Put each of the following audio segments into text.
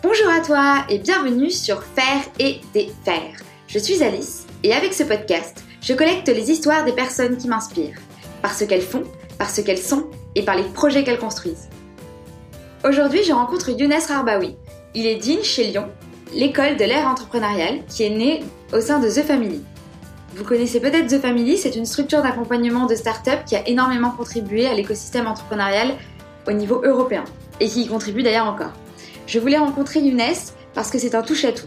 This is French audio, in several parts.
Bonjour à toi et bienvenue sur Faire et défaire. Je suis Alice et avec ce podcast, je collecte les histoires des personnes qui m'inspirent, par ce qu'elles font, par ce qu'elles sont et par les projets qu'elles construisent. Aujourd'hui, je rencontre Younes Rarbaoui. Il est Dean chez Lyon, l'école de l'ère entrepreneuriale qui est née au sein de The Family. Vous connaissez peut-être The Family, c'est une structure d'accompagnement de start-up qui a énormément contribué à l'écosystème entrepreneurial au niveau européen et qui y contribue d'ailleurs encore. Je voulais rencontrer Younes parce que c'est un touche-à-tout.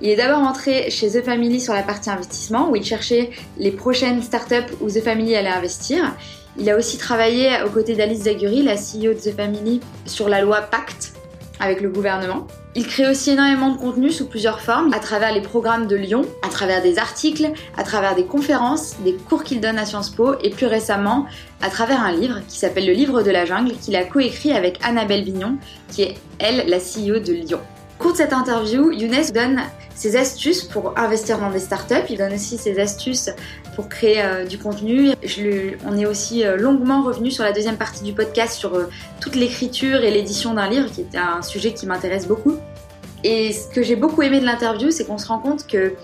Il est d'abord entré chez The Family sur la partie investissement où il cherchait les prochaines startups où The Family allait investir. Il a aussi travaillé aux côtés d'Alice Zaguri, la CEO de The Family, sur la loi Pacte avec le gouvernement. Il crée aussi énormément de contenu sous plusieurs formes, à travers les programmes de Lyon, à travers des articles, à travers des conférences, des cours qu'il donne à Sciences Po et plus récemment à travers un livre qui s'appelle Le Livre de la Jungle qu'il a coécrit avec Annabelle Vignon, qui est elle la CEO de Lyon. Au cours de cette interview, Younes donne ses astuces pour investir dans des startups. Il donne aussi ses astuces pour créer euh, du contenu. on est aussi euh, longuement revenu sur la deuxième partie du podcast sur euh, toute l'écriture et l'édition d'un livre, qui est un sujet qui m'intéresse beaucoup. Et ce que j'ai beaucoup aimé de l'interview, c'est qu'on se rend compte que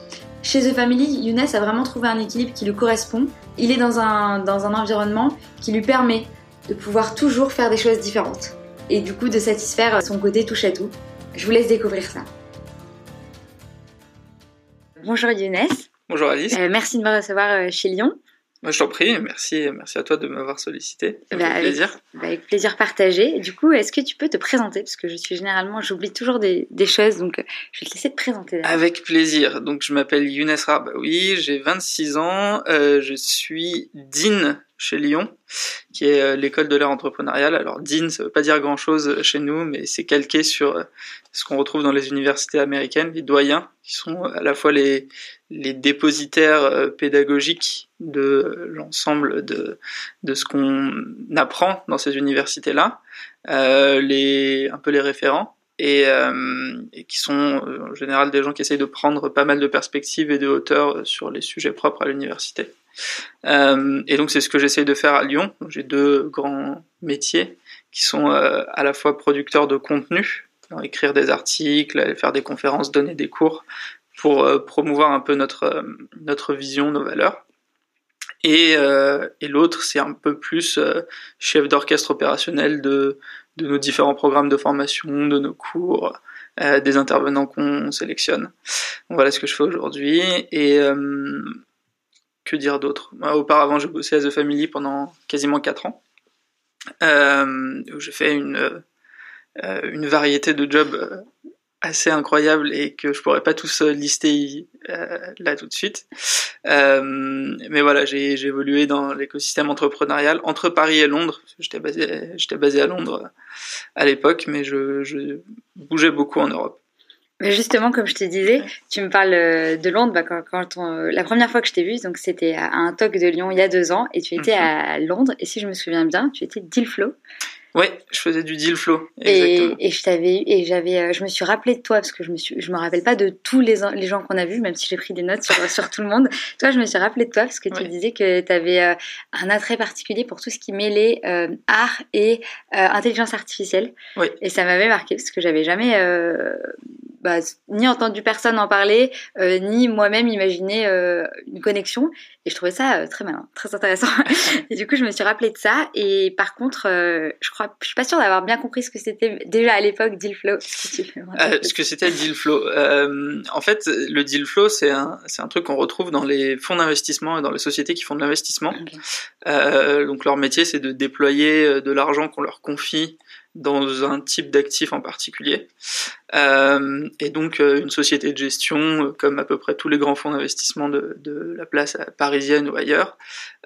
chez The Family, Younes a vraiment trouvé un équilibre qui lui correspond. Il est dans un, dans un environnement qui lui permet de pouvoir toujours faire des choses différentes. Et du coup de satisfaire son côté touche à tout. Je vous laisse découvrir ça. Bonjour Younes. Bonjour Alice. Euh, merci de me recevoir euh, chez Lyon. Moi, je t'en prie, merci, merci à toi de m'avoir sollicité. Bah, plaisir. Bah, avec, plaisir partagé. Du coup, est-ce que tu peux te présenter? Parce que je suis généralement, j'oublie toujours des, choses, donc je vais te laisser te présenter. Avec plaisir. Donc, je m'appelle Younes Rabaoui, j'ai 26 ans, euh, je suis DIN chez Lyon, qui est euh, l'école de l'ère entrepreneuriale. Alors DIN, ça veut pas dire grand-chose chez nous, mais c'est calqué sur euh, ce qu'on retrouve dans les universités américaines, les doyens, qui sont à la fois les, les dépositaires euh, pédagogiques de l'ensemble de, de ce qu'on apprend dans ces universités-là, euh, un peu les référents, et, et, qui sont en général des gens qui essayent de prendre pas mal de perspectives et de hauteur sur les sujets propres à l'université. Euh, et donc c'est ce que j'essaye de faire à Lyon. J'ai deux grands métiers qui sont euh, à la fois producteurs de contenu, écrire des articles, faire des conférences, donner des cours pour euh, promouvoir un peu notre notre vision, nos valeurs. Et, et l'autre, c'est un peu plus chef d'orchestre opérationnel de, de nos différents programmes de formation, de nos cours, des intervenants qu'on sélectionne. voilà ce que je fais aujourd'hui. Et, que dire d'autre? Auparavant, je bossais à The Family pendant quasiment 4 ans. Euh, j'ai fait une, euh, une variété de jobs euh, assez incroyables et que je pourrais pas tous lister là tout de suite. mais voilà, j'ai évolué dans l'écosystème entrepreneurial entre Paris et Londres. J'étais basé, j'étais basé à Londres à l'époque, mais je, je bougeais beaucoup en Europe. Mais justement, comme je te disais, tu me parles euh, de Londres. Bah, quand, quand euh, la première fois que je t'ai vu, donc c'était à un talk de Lyon il y a deux ans, et tu étais mhm. à Londres. Et si je me souviens bien, tu étais deal flow. Ouais, je faisais du deal flow. Et, et, je t'avais et j'avais, euh, je me suis rappelé de toi parce que je me suis, je me rappelle pas de tous les, les gens qu'on a vus, même si j'ai pris des notes sur, sur tout le monde. Toi, je me suis rappelé de toi parce que tu disais que tu avais un attrait particulier pour tout ce qui mêlait art et intelligence artificielle. Oui. Et ça m'avait marqué parce que j'avais jamais bah, ni entendu personne en parler, euh, ni moi-même imaginer euh, une connexion. Et je trouvais ça euh, très malin, très intéressant. et du coup, je me suis rappelé de ça. Et par contre, je crois, je suis pas sûre d'avoir bien compris ce que c'était déjà à l'époque deal flow. ce que c'était le deal flow. en fait, le deal flow, c'est un, c'est un truc qu'on retrouve dans les fonds d'investissement et dans les sociétés qui font de l'investissement. donc leur métier, c'est de déployer de l'argent qu'on leur confie dans un type d'actif en particulier. Euh, et donc euh, une société de gestion, euh, comme à peu près tous les grands fonds d'investissement de, de, la place parisienne ou ailleurs,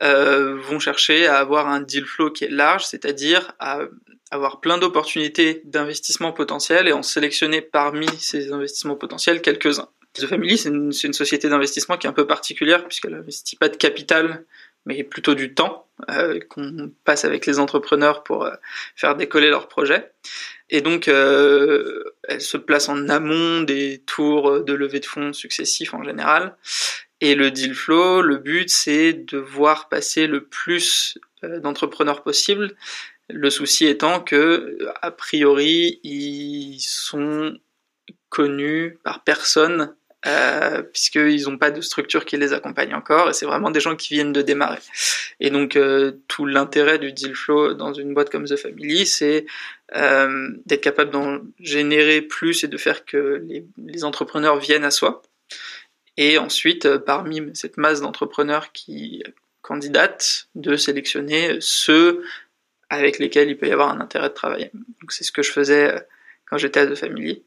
euh, vont chercher à avoir un deal flow qui est large, c'est-à-dire à avoir plein d'opportunités d'investissement potentiels et en sélectionner parmi ces investissements potentiels quelques-uns. The Family, c'est une, une, société d'investissement qui est un peu particulière puisqu'elle n'investit pas de capital mais plutôt du temps euh, qu'on passe avec les entrepreneurs pour euh, faire décoller leurs projets. Et donc, euh, elle se place en amont des tours de levée de fonds successifs en général. Et le deal flow, le but, c'est de voir passer le plus d'entrepreneurs possible. Le souci étant que, a priori, ils sont connus par personne euh, puisqu'ils n'ont pas de structure qui les accompagne encore, et c'est vraiment des gens qui viennent de démarrer. Et donc euh, tout l'intérêt du deal flow dans une boîte comme The Family, c'est euh, d'être capable d'en générer plus et de faire que les, les entrepreneurs viennent à soi. Et ensuite, euh, parmi cette masse d'entrepreneurs qui candidatent, de sélectionner ceux avec lesquels il peut y avoir un intérêt de travailler. Donc c'est ce que je faisais quand j'étais à The Family.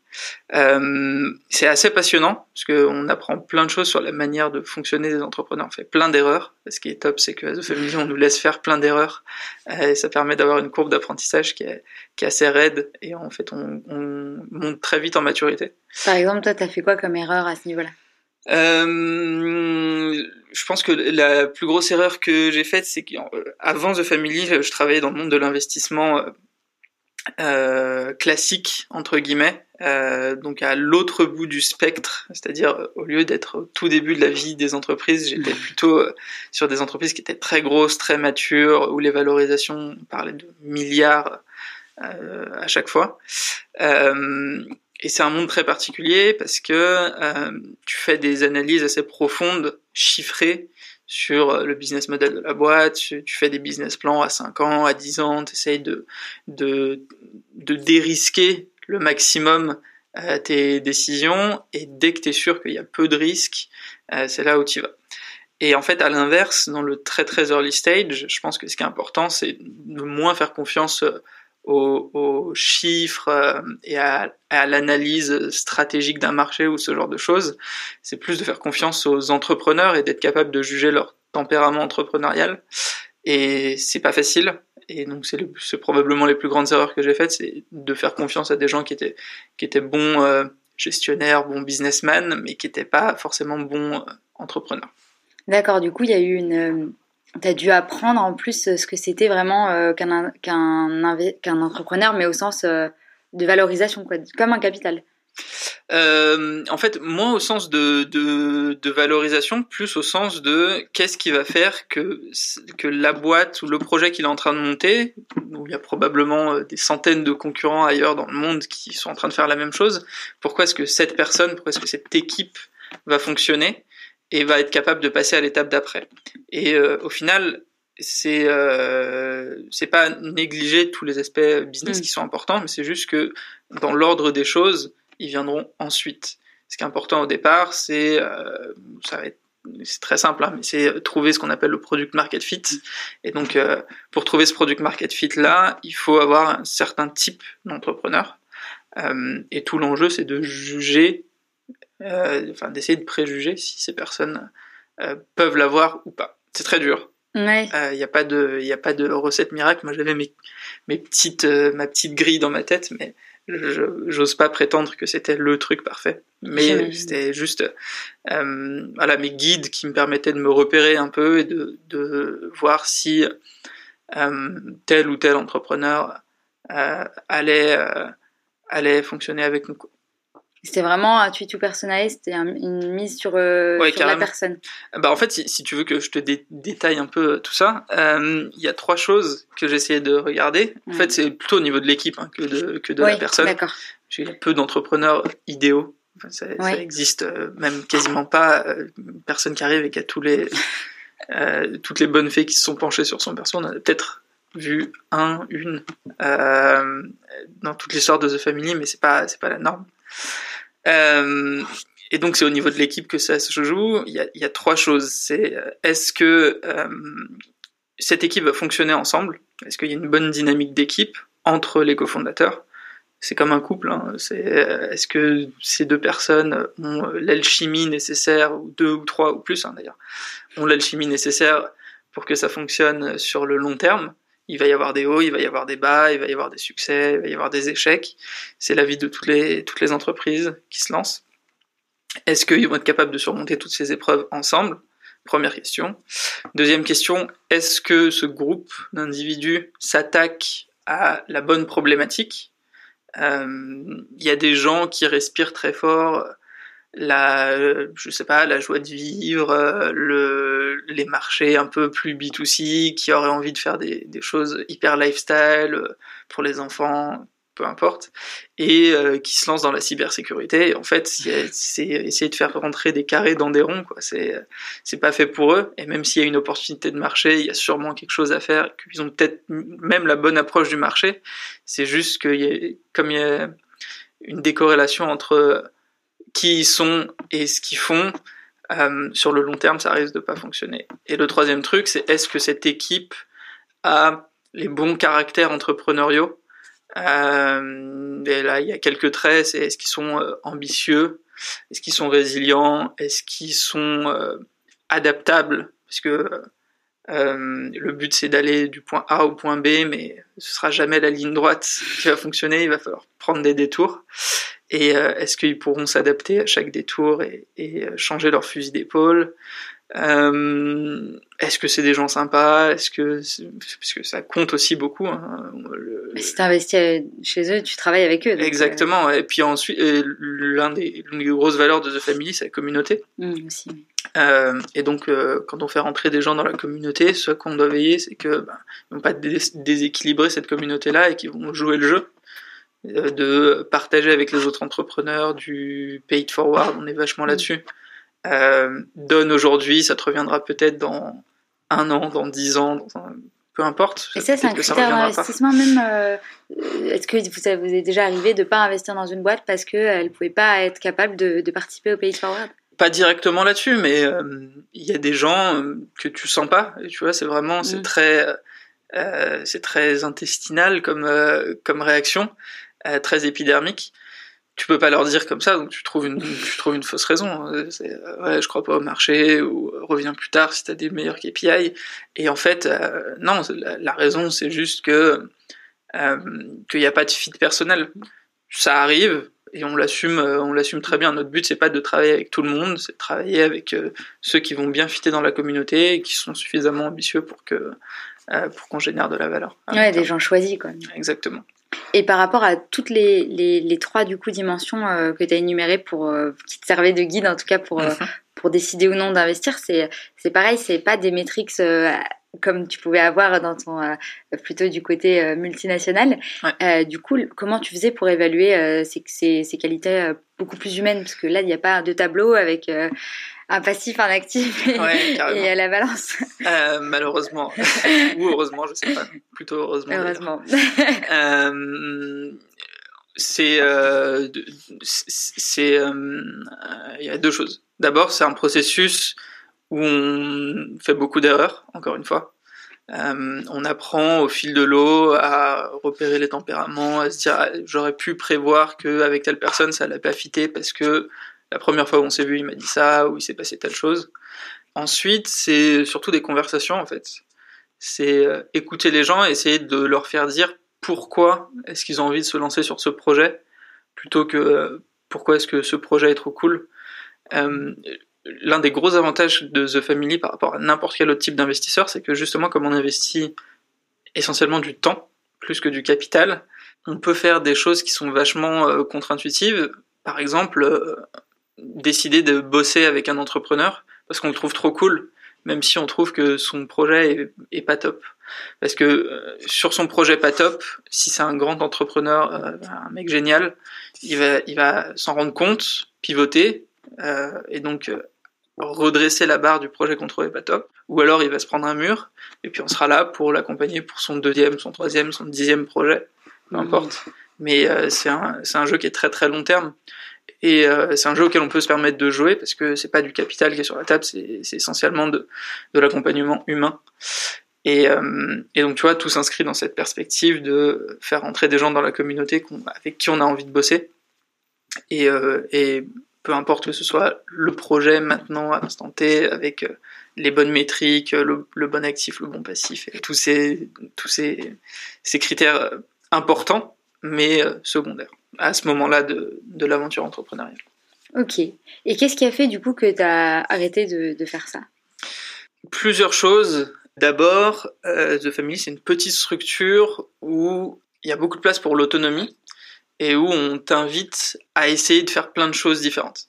Euh, c'est assez passionnant parce qu'on apprend plein de choses sur la manière de fonctionner des entrepreneurs. On fait plein d'erreurs. Ce qui est top, c'est que à The Family, on nous laisse faire plein d'erreurs euh, et ça permet d'avoir une courbe d'apprentissage qui est, qui est assez raide et en fait, on, on monte très vite en maturité. Par exemple, toi, t'as fait quoi comme erreur à ce niveau-là? Euh, je pense que la plus grosse erreur que j'ai faite, c'est qu'avant The Family, je travaillais dans le monde de l'investissement euh, euh, classique entre guillemets, euh, donc à l'autre bout du spectre, c'est-à-dire euh, au lieu d'être au tout début de la vie des entreprises, j'étais plutôt euh, sur des entreprises qui étaient très grosses, très matures, où les valorisations parlaient de milliards euh, à chaque fois. et c'est un monde très particulier parce que tu fais des analyses assez profondes, chiffrées, sur euh, le business model de la boîte, tu, fais des business plans à 5 ans, à 10 ans, tu essayes de, de, de dérisquer le maximum euh, tes décisions, et dès que tu es sûr qu'il y a peu de risques, euh, c'est là où tu vas. Et en fait, à l'inverse, dans le très très early stage, je pense que ce qui est important, c'est de moins faire confiance aux, chiffres euh, et à, l'analyse stratégique d'un marché ou ce genre de choses. C'est plus de faire confiance aux entrepreneurs et d'être capable de juger leur tempérament entrepreneurial. Et c'est pas facile. Et donc c'est, c'est probablement les plus grandes erreurs que j'ai faites, c'est de faire confiance à des gens qui étaient qui étaient bons euh, gestionnaires, bons businessmen, mais qui n'étaient pas forcément bons euh, entrepreneurs. D'accord. Du coup, il y a eu une tu as dû apprendre en plus euh, ce que c'était vraiment euh, qu'un entrepreneur, mais au sens euh, de valorisation, quoi, comme un capital. En fait, moins au sens de valorisation, plus au sens de qu'est-ce qui va faire que, que la boîte ou le projet qu'il est en train de monter, où il y a probablement des centaines de concurrents ailleurs dans le monde qui sont en train de faire la même chose, pourquoi est-ce que cette personne, pourquoi est-ce que cette équipe va fonctionner? Et va être capable de passer à l'étape d'après. Et euh, au final, c'est euh, c'est pas négliger tous les aspects business mm. qui sont importants, mais c'est juste que dans l'ordre des choses, ils viendront ensuite. Ce qui est important au départ, c'est euh, ça va être c'est très simple, hein, mais c'est trouver ce qu'on appelle le product market fit. Et donc, euh, pour trouver ce product market fit là, il faut avoir un certain type d'entrepreneur. Euh, et tout l'enjeu, c'est de juger euh, enfin d'essayer de préjuger si ces personnes euh, peuvent l'avoir ou pas. C'est très dur. Il n'y a pas de, il a pas de recette miracle. Moi, j'avais mes, mes petites, euh, ma petite grille dans ma tête, mais j'ose pas prétendre que c'était le truc parfait. Mais c'était juste, euh, voilà, mes guides qui me permettaient de me repérer un peu et de, de voir si euh, tel ou tel entrepreneur allait, allait fonctionner avec nous. C'était vraiment un tweet tout personnel, c'était une mise sur, euh, la personne. Bah en fait, si, tu veux que je te détaille un peu tout ça, euh, il y a trois choses que j'ai essayé de regarder. En fait, c'est plutôt au niveau de l'équipe hein, que de, que de la personne. D'accord. A peu d'entrepreneurs idéaux. ça, ça, existe euh, même quasiment pas une personne qui arrive et qui a tous les, toutes les bonnes fées qui se sont penchées sur son perso. On a peut-être vu un, une dans toute l'histoire de The Family, mais c'est pas c'est pas la norme. Euh, et donc c'est au niveau de l'équipe que ça se joue. Il y a, trois choses. C'est euh, est-ce que euh, cette équipe va fonctionner ensemble? Est-ce qu'il y a une bonne dynamique d'équipe entre les cofondateurs? C'est comme un couple. Hein. C'est est-ce que ces deux personnes ont l'alchimie nécessaire, ou deux ou trois ou plus hein, d'ailleurs, ont l'alchimie nécessaire pour que ça fonctionne sur le long terme? Il va y avoir des hauts, il va y avoir des bas, il va y avoir des succès, il va y avoir des échecs. C'est la vie de toutes les, entreprises qui se lancent. Est-ce qu'ils vont être capables de surmonter toutes ces épreuves ensemble? Première question. Deuxième question, est-ce que ce groupe d'individus s'attaque à la bonne problématique? Euh, Il y a des gens qui respirent très fort la, je sais pas, la joie de vivre, euh, le, les marchés un peu plus B2C, qui auraient envie de faire des, des choses hyper lifestyle euh, pour les enfants, peu importe, et euh, qui se lance dans la cybersécurité. En fait, c'est essayer de faire rentrer des carrés dans des ronds, quoi. C'est c'est pas fait pour eux. Et même s'il y a une opportunité de marché, il y a sûrement quelque chose à faire. Qu'ils ont peut-être même la bonne approche du marché. C'est juste que y a, comme il y a une décorrélation entre qui ils sont et ce qu'ils font. Euh, sur le long terme, ça risque de pas fonctionner. Et le troisième truc, c'est est-ce que cette équipe a les bons caractères entrepreneuriaux? Euh, et là, il y a quelques traits, c'est est-ce qu'ils sont euh, ambitieux, est-ce qu'ils sont résilients, est-ce qu'ils sont euh, adaptables, parce que euh, le but c'est d'aller du point A au point B, mais ce sera jamais la ligne droite qui va fonctionner, il va falloir prendre des détours. Et est-ce qu'ils pourront s'adapter à chaque détour et, et changer leur fusil d'épaule? Euh, est-ce que c'est des gens sympas? Est-ce que parce que ça compte aussi beaucoup. Hein, Si tu investis chez eux, tu travailles avec eux. Euh, Exactement. Et puis ensuite, des, l'une des grosses valeurs de The Family, c'est la communauté. Mmh, aussi. Euh, et donc, euh, quand on fait rentrer des gens dans la communauté, ce qu'on doit veiller, c'est que ben, ils vont pas déséquilibrer cette communauté-là et qu'ils vont jouer le jeu de partager avec les autres entrepreneurs du paid forward. On est vachement mmh. là-dessus euh, donne aujourd'hui, ça te reviendra peut-être dans un an, dans dix ans, dans un... peu importe. Et ça, c'est un critère d'investissement même. Euh, est-ce que vous, vous est déjà arrivé de ne pas investir dans une boîte parce qu'elle ne pouvait pas être capable de, de participer au Pays Forward? Pas directement là-dessus, mais euh, il y a des gens euh, que tu sens pas. Et tu vois, c'est vraiment, c'est mm. très, euh, c'est très intestinal comme comme réaction, très épidermique tu peux pas leur dire comme ça, donc tu trouves une, tu trouves une fausse raison. C'est, euh, ouais, je crois pas au marché, ou euh, reviens plus tard si t'as des meilleurs KPI. Et en fait, euh, non, la, raison, c'est juste que euh, qu'il n'y a pas de fit personnel. Ça arrive et on l'assume, on l'assume très bien. Notre but, c'est pas de travailler avec tout le monde, c'est de travailler avec ceux qui vont bien fitter dans la communauté et qui sont suffisamment ambitieux pour que pour qu'on génère de la valeur. Ouais, des gens choisis, quoi. Exactement. Et par rapport à toutes les, les, les trois du coup dimensions euh, que tu as énumérées pour euh, qui te servaient de guide en tout cas pour euh, mhm. pour décider ou non d'investir, c'est c'est pareil, c'est pas des métriques comme tu pouvais avoir dans ton plutôt du côté multinational. du coup, comment tu faisais pour évaluer ces, ces, ces, qualités beaucoup plus humaines? Parce que là il n'y a pas de tableau avec un passif, un actif et, à la balance. Euh, malheureusement. Ou heureusement, je sais pas. Plutôt heureusement. Heureusement. euh, c'est euh, c'est euh, il y a deux choses. D'abord, c'est un processus on fait beaucoup d'erreurs, encore une fois. Euh, on apprend au fil de l'eau à repérer les tempéraments, à se dire ah, j'aurais pu prévoir qu'avec telle personne ça allait pas fitter parce que la première fois où on s'est vu, il m'a dit ça, ou il s'est passé telle chose. Ensuite, c'est surtout des conversations, en fait. C'est euh, écouter les gens, essayer de leur faire dire pourquoi est-ce qu'ils ont envie de se lancer sur ce projet, plutôt que euh, pourquoi est-ce que ce projet est trop cool. L'un des gros avantages de The Family par rapport à n'importe quel autre type d'investisseur, c'est que justement, comme on investit essentiellement du temps, plus que du capital, on peut faire des choses qui sont vachement contre-intuitives. Par exemple, décider de bosser avec un entrepreneur parce qu'on le trouve trop cool, même si on trouve que son projet est, pas top. Parce que euh, sur son projet pas top, si c'est un grand entrepreneur, euh, un mec génial, il va, il va s'en rendre compte, pivoter, euh, et donc redresser la barre du projet qu'on trouvait pas top. Ou alors il va se prendre un mur, et puis on sera là pour l'accompagner pour son deuxième, son troisième, son dixième projet, peu importe. Mais c'est un, un jeu qui est très très long terme. Et euh, c'est un jeu auquel on peut se permettre de jouer parce que c'est pas du capital qui est sur la table, c'est essentiellement de, de l'accompagnement humain. Et, euh, et, donc tu vois, tout s'inscrit dans cette perspective de faire entrer des gens dans la communauté avec qui on a envie de bosser. Et, euh, et, peu importe que ce soit le projet maintenant à l'instant T, avec les bonnes métriques, le, le, bon actif, le bon passif, et tous ces, tous ces, ces critères importants, mais secondaires à ce moment-là de, de l'aventure entrepreneuriale. Ok. Et qu'est-ce qui a fait du coup que tu as arrêté de, de, faire ça? Plusieurs choses. D'abord, euh, The Family, c'est une petite structure où il y a beaucoup de place pour l'autonomie et où on t'invite à essayer de faire plein de choses différentes.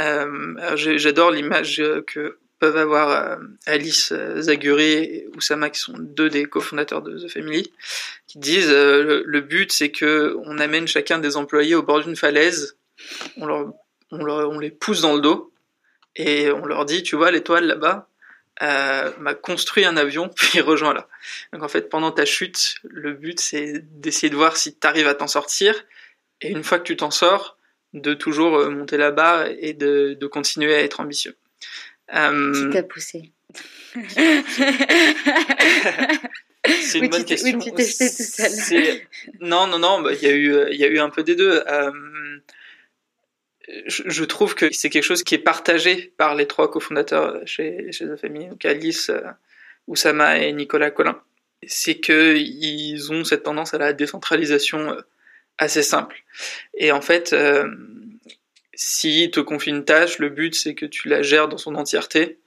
Euh, J'adore l'image que peuvent avoir Alice Zaguri et Oussama, qui sont deux des cofondateurs de The Family, qui disent le, but c'est que on amène chacun des employés au bord d'une falaise, on les pousse dans le dos et on leur dit, tu vois l'étoile là-bas, euh, m'a construit un avion puis rejoint là. Donc en fait pendant ta chute, le but c'est d'essayer de voir si tu arrives à t'en sortir et une fois que tu t'en sors, de toujours euh, monter la barre et de, de continuer à être ambitieux. Euh... Qui t'a poussé C'est une bonne question. Oui, tu tout seul. Non, non, non, bah, il y, a eu, y a eu un peu des deux. Euh, je trouve que c'est quelque chose qui est partagé par les trois cofondateurs chez, chez The Family, donc Alice, euh, Oussama et Nicolas Collin. C'est qu'ils ont cette tendance à la décentralisation euh, assez simple. Et en fait, euh, s'ils te confient une tâche, le but c'est que tu la gères dans son entièreté.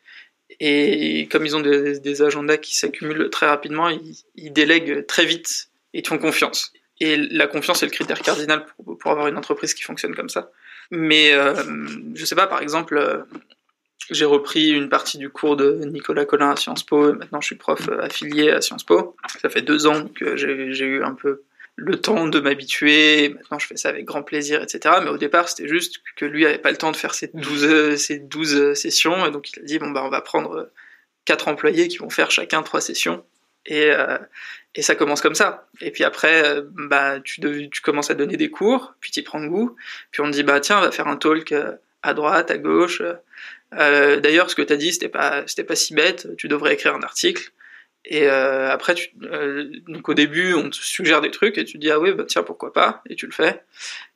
Et comme ils ont des, agendas qui s'accumulent très rapidement, ils, ils, délèguent très vite et te font confiance. Et la confiance est le critère cardinal pour, pour avoir une entreprise qui fonctionne comme ça. Mais euh, je sais pas, par exemple, euh, j'ai repris une partie du cours de Nicolas Collin à Sciences Po. Et maintenant, je suis prof euh, affilié à Sciences Po. Ça fait deux ans que j'ai eu un peu le temps de m'habituer. Maintenant, je fais ça avec grand plaisir, etc. Mais au départ, c'était juste que lui avait pas le temps de faire ses 12, ses 12 sessions. Et donc, il a dit, bon, bah, on va prendre quatre employés qui vont faire chacun trois sessions. Et, euh, et ça commence comme ça. Et puis après, euh, bah, tu, commences à donner des cours, puis tu prends goût, puis on te dit, bah tiens, on va faire un talk euh, à droite, à gauche. D'ailleurs, ce que tu as dit, c'était pas, pas si bête, tu devrais écrire un article. Et après, donc au début, on te suggère des trucs et tu dis, ah oui, bah tiens, pourquoi pas, et tu le fais.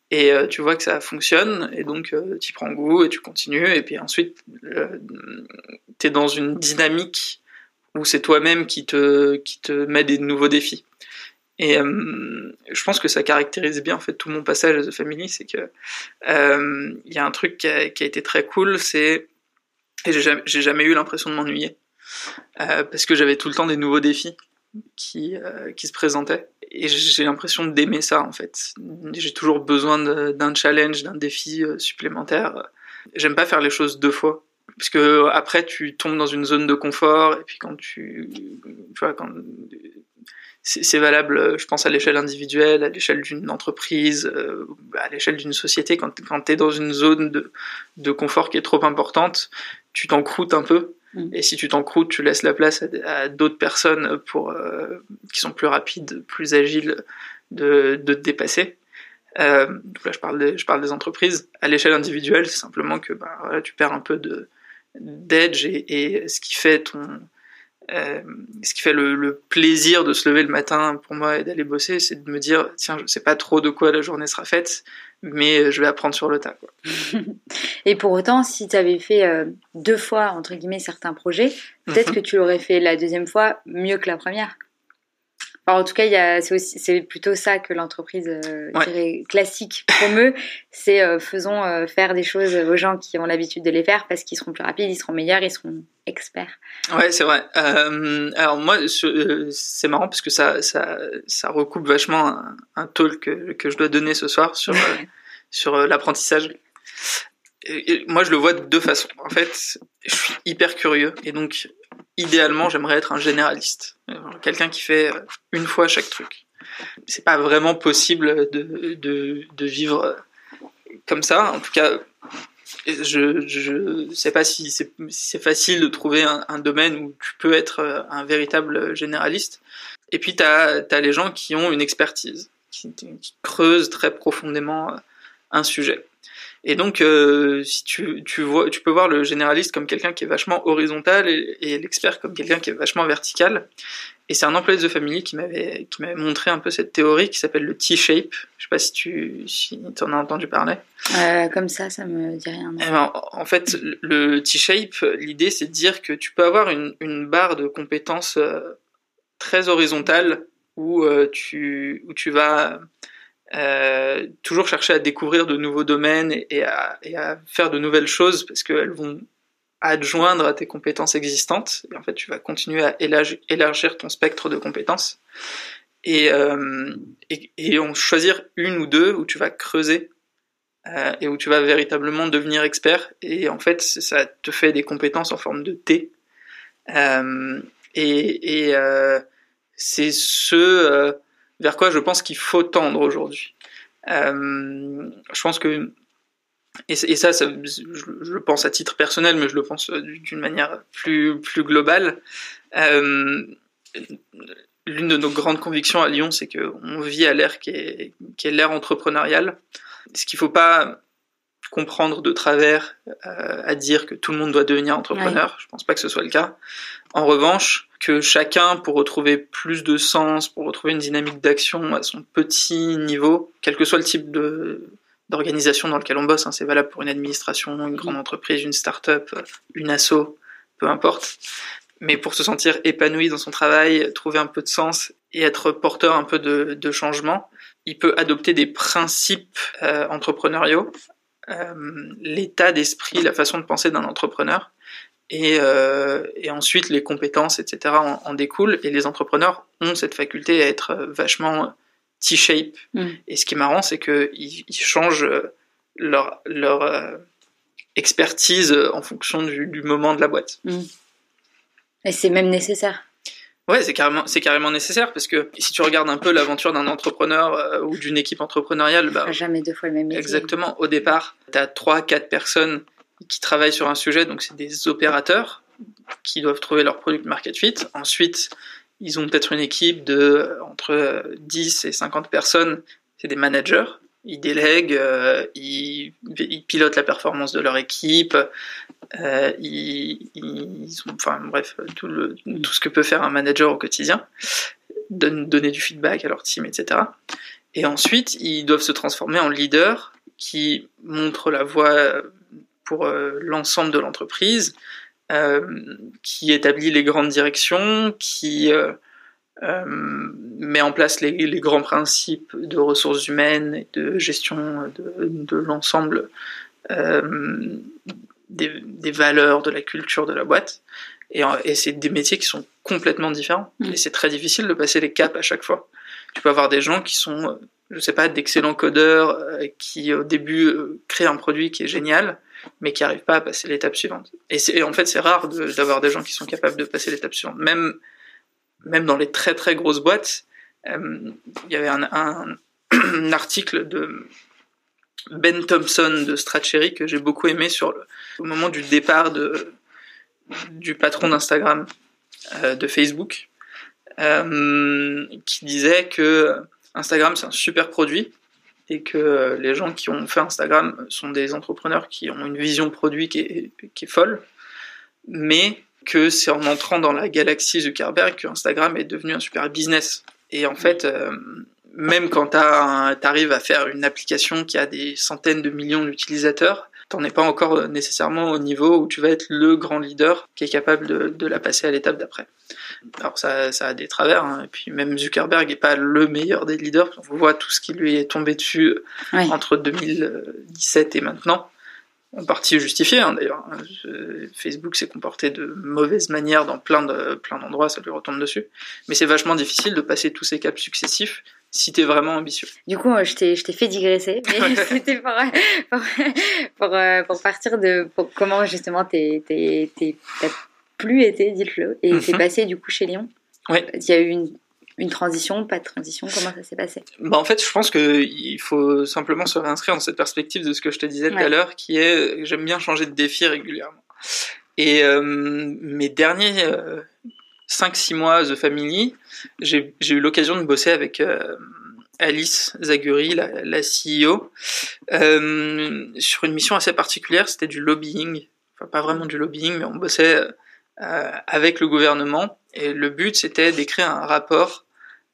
Et tu vois que ça fonctionne, et donc tu prends goût et tu continues, et puis ensuite, tu es dans une dynamique où c'est toi-même qui te, qui te met des nouveaux défis. Et euh, je pense que ça caractérise bien en fait tout mon passage à The Family, c'est que euh, il y a un truc qui a, qui a été très cool, c'est et j'ai jamais, jamais, eu l'impression de m'ennuyer euh, parce que j'avais tout le temps des nouveaux défis qui euh, qui se présentaient et j'ai l'impression d'aimer ça en fait. J'ai toujours besoin d'un challenge, d'un défi supplémentaire. J'aime pas faire les choses deux fois parce que après tu tombes dans une zone de confort et puis quand tu, tu vois quand c'est valable je pense à l'échelle individuelle à l'échelle d'une entreprise euh, à l'échelle d'une société quand, quand tu es dans une zone de, de confort qui est trop importante tu t'encroutes un peu mm. et si tu t'encroutes tu laisses la place à, d'autres personnes pour euh, qui sont plus rapides plus agiles de, de te dépasser euh, donc là, je parle, des, je parle des entreprises. À l'échelle individuelle, c'est simplement que bah, voilà, tu perds un peu de, d'edge et, ce qui fait ton euh, ce qui fait le, plaisir de se lever le matin pour moi et d'aller bosser, c'est de me dire tiens, je sais pas trop de quoi la journée sera faite, mais je vais apprendre sur le tas. Quoi. et pour autant, si tu avais fait euh, deux fois entre guillemets certains projets, peut-être mhm. que tu l'aurais fait la deuxième fois mieux que la première en tout cas, c'est plutôt ça que l'entreprise euh, classique promeut. c'est euh, faisons euh, faire des choses aux gens qui ont l'habitude de les faire parce qu'ils seront plus rapides, ils seront meilleurs, ils seront experts. Ouais, c'est vrai. alors moi, c'est marrant parce que ça, ça, ça recoupe vachement un, un talk que, que, je dois donner ce soir sur, sur l'apprentissage. Moi, je le vois de deux façons. En fait, je suis hyper curieux et donc idéalement, j'aimerais être un généraliste, quelqu'un qui fait euh, une fois chaque truc. C'est pas vraiment possible de, de, de vivre comme ça. En tout cas, je je sais pas si c'est si facile de trouver un, un, domaine où tu peux être euh, un véritable généraliste. Et puis tu as, les gens qui ont une expertise, qui, qui creusent très profondément un sujet. Et donc, euh, si tu, tu, vois, tu peux voir le généraliste comme quelqu'un qui est vachement horizontal et, et l'expert comme quelqu'un qui est vachement vertical. Et c'est un employé de The Family qui m'avait qui m'avait montré un peu cette théorie qui s'appelle le T-shape. Je sais pas si tu si en as entendu parler. Euh, comme ça, ça me dit rien. Eh ben, en fait, le T-shape, l'idée c'est de dire que tu peux avoir une, une barre de compétences euh, très horizontale où euh, tu où tu vas euh, toujours chercher à découvrir de nouveaux domaines et à, et à faire de nouvelles choses parce qu'elles vont adjoindre à tes compétences existantes. Et en fait, tu vas continuer à élargir, ton spectre de compétences. Et, euh, et, et, en choisir une ou deux où tu vas creuser et où tu vas véritablement devenir expert. Et en fait, ça te fait des compétences en forme de T. et, et c'est ce vers quoi je pense qu'il faut tendre aujourd'hui. je pense que et, ça, je, le pense à titre personnel, mais je le pense d'une manière plus, plus globale. Euh, L'une de nos grandes convictions à Lyon, c'est qu'on vit à l'ère qui est, qui est l'ère entrepreneuriale. Ce qu'il ne faut pas comprendre de travers euh, à dire que tout le monde doit devenir entrepreneur. Je Je pense pas que ce soit le cas. En revanche, que chacun, pour retrouver plus de sens, pour retrouver une dynamique d'action à son petit niveau, quel que soit le type de d'organisation dans lequel on bosse, hein, c'est valable pour une administration, une grande entreprise, une start-up, une asso, peu importe, mais pour se sentir épanoui dans son travail, trouver un peu de sens et être porteur un peu de, de changement, il peut adopter des principes euh, entrepreneuriaux, l'état d'esprit, la façon de penser d'un entrepreneur, et, euh, et, ensuite les compétences, etc. En, en, découlent. Et les entrepreneurs ont cette faculté à être vachement T-shape. Mm. Et ce qui est marrant, c'est qu'ils ils changent leur, leur expertise en fonction du, du, moment de la boîte. Mm. Et c'est même nécessaire. Ouais, c'est carrément, c'est carrément nécessaire parce que si tu regardes un peu l'aventure d'un entrepreneur euh, ou d'une équipe entrepreneuriale, bah, jamais deux fois le même métier. Exactement. Au départ, tu as trois, quatre personnes qui travaillent sur un sujet, donc c'est des opérateurs qui doivent trouver leur product market fit. Ensuite, ils ont peut-être une équipe de euh, entre 10 et 50 personnes, c'est des managers ils délèguent, euh, ils, ils, pilotent la performance de leur équipe, euh, ils, ils enfin bref, tout, le, tout ce que peut faire un manager au quotidien, donner du feedback à leur team, etc. Et ensuite, ils doivent se transformer en leader qui montre la voie pour euh, l'ensemble de l'entreprise, euh, qui établit les grandes directions, qui euh, met en place les, les, grands principes de ressources humaines et de gestion de, de l'ensemble euh, des, des, valeurs, de la culture de la boîte. Et, et c'est des métiers qui sont complètement différents. Mmh. Et c'est très difficile de passer les caps à chaque fois. Tu peux avoir des gens qui sont, je sais pas, d'excellents codeurs, euh, qui au début euh, créent un produit qui est génial, mais qui n'arrivent pas à passer l'étape suivante. Et, et, en fait, c'est rare d'avoir des gens qui sont capables de passer l'étape suivante. Même même dans les très très grosses boîtes, euh, il y avait un, article de Ben Thompson de Stratechery que j'ai beaucoup aimé sur le au moment du départ de, du patron d'Instagram, euh, de Facebook, euh, qui disait que Instagram c'est un super produit et que les gens qui ont fait Instagram sont des entrepreneurs qui ont une vision produit qui est, qui est folle, mais que c'est en entrant dans la galaxie Zuckerberg que Instagram est devenu un super business. Et en fait, euh, même quand tu arrives à faire une application qui a des centaines de millions d'utilisateurs, t'en es pas encore nécessairement au niveau où tu vas être le grand leader qui est capable de, de la passer à l'étape d'après. Alors ça, ça, a des travers, hein. et puis même Zuckerberg est pas le meilleur des leaders. On voit tout ce qui lui est tombé dessus oui. entre 2017 et maintenant en partie justifié hein, d'ailleurs. Facebook s'est comporté de mauvaise manière dans plein de plein d'endroits, ça lui retombe dessus. Mais c'est vachement difficile de passer tous ces caps successifs si t'es vraiment ambitieux. Du coup, je t'ai je t'ai fait digresser, mais c'était pour pour, pour, euh, pour partir de pour comment justement t'es t'es t'as plus été, dites-le, et t'es mm -hmm. passé du coup chez Lyon. Oui. Il y a eu une une transition, pas de transition Comment ça s'est passé? Bah En fait, je pense qu'il faut simplement se réinscrire dans cette perspective de ce que je te disais tout Ouais. à l'heure, qui est j'aime bien changer de défi régulièrement. Et euh, mes derniers euh, 5-6 mois The Family, j'ai j'ai eu l'occasion de bosser avec euh, Alice Zaguri, la, la CEO, euh, sur une mission assez particulière, c'était du lobbying. Enfin, pas vraiment du lobbying, mais on bossait euh, avec le gouvernement. Et le but, c'était d'écrire un rapport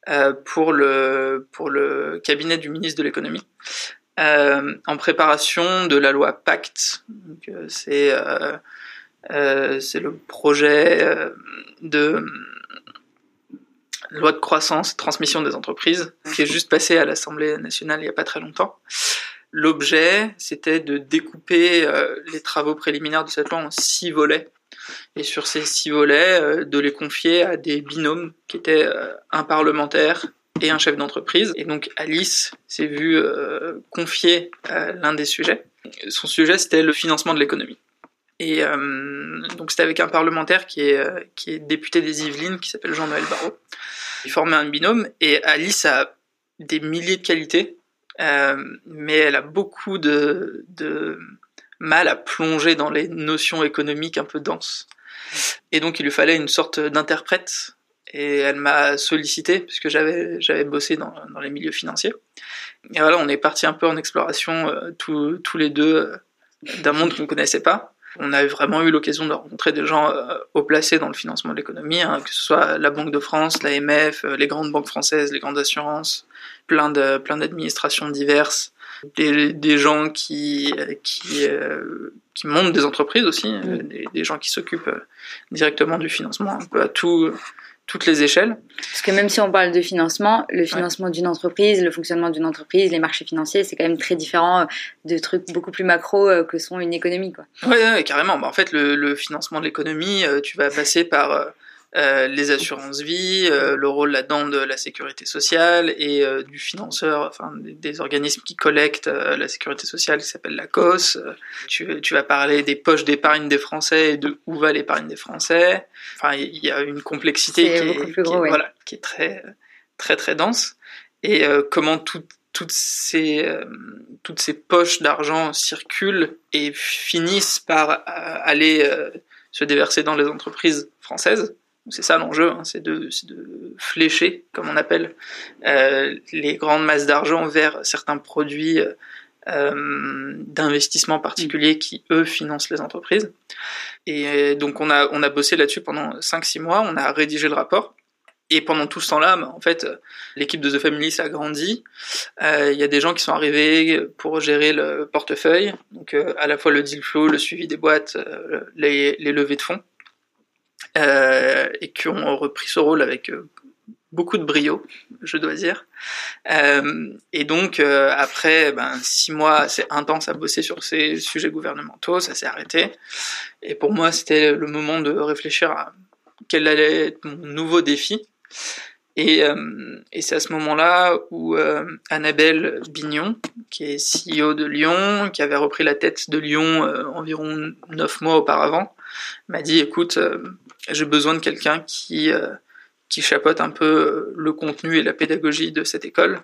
euh, pour, le, pour le cabinet du ministre de l'économie. Euh, en préparation de la loi Pacte. Euh, c'est c'est le projet de loi de croissance, transmission des entreprises, qui est juste passé à l'Assemblée nationale il n'y a pas très longtemps. L'objet, c'était de découper les travaux préliminaires de cette loi en six volets, et sur ces six volets, euh, de les confier à des binômes qui étaient euh, un parlementaire et un chef d'entreprise. Et donc Alice s'est vue euh, confier l'un des sujets. Son sujet, c'était le financement de l'économie. Et donc c'était avec un parlementaire qui est, qui est député des Yvelines, qui s'appelle Jean-Noël Barrot. Ils formaient un binôme, et Alice a des milliers de qualités, mais elle a beaucoup de, de mal à plonger dans les notions économiques un peu denses. Et donc il lui fallait une sorte d'interprète et elle m'a sollicité puisque j'avais j'avais bossé dans, dans, les milieux financiers. Et voilà, on est parti un peu en exploration euh, tous, tous les deux euh, d'un monde qu'on connaissait pas. On a vraiment eu l'occasion de rencontrer des gens euh, haut placés dans le financement de l'économie, hein, que ce soit la Banque de France, l'AMF, les grandes banques françaises, les grandes assurances, plein de plein d'administrations diverses, des, des gens qui qui qui montent des entreprises aussi, des, des gens qui s'occupent directement du financement, un peu à tout toutes les échelles. Parce que même si on parle de financement, le financement d'une entreprise, le fonctionnement d'une entreprise, les marchés financiers, c'est quand même très différent euh, de trucs beaucoup plus macro euh, que sont une économie. Quoi. Ouais, carrément. Bah, en fait, le, le financement de l'économie, euh, tu vas passer par euh, les assurances vie, euh, le rôle là-dedans de la sécurité sociale et euh, du financeur, enfin des, organismes qui collectent la sécurité sociale qui s'appelle la COS. Tu, tu, vas parler des poches d'épargne des Français et de où va l'épargne des Français. Enfin, il y a une complexité qui est, voilà, qui est très très très dense et comment toutes ces toutes ces poches d'argent circulent et finissent par aller se déverser dans les entreprises françaises c'est ça l'enjeu, hein, c'est de, flécher, comme on appelle, euh, les grandes masses d'argent vers certains produits euh, d'investissement particuliers qui, eux, financent les entreprises. Et donc on a, bossé là-dessus pendant 5-6 mois, on a rédigé le rapport. Et pendant tout ce temps-là, bah, en fait, l'équipe de The Family s'est agrandie. Euh, il y a des gens qui sont arrivés pour gérer le portefeuille, donc à la fois le deal flow, le suivi des boîtes, les levées de fonds. Euh, et qui ont repris ce rôle avec euh, beaucoup de brio, je dois dire. Euh, et donc après ben, six mois, c'est intense à bosser sur ces sujets gouvernementaux, ça s'est arrêté. Et pour moi, c'était le moment de réfléchir à quel allait être mon nouveau défi. Et, et c'est à ce moment-là où Annabelle Bignon, qui est CEO de Lyon, qui avait repris la tête de Lyon environ neuf mois auparavant, m'a dit écoute, j'ai besoin de quelqu'un qui, euh, qui chapeaute un peu euh, le contenu et la pédagogie de cette école.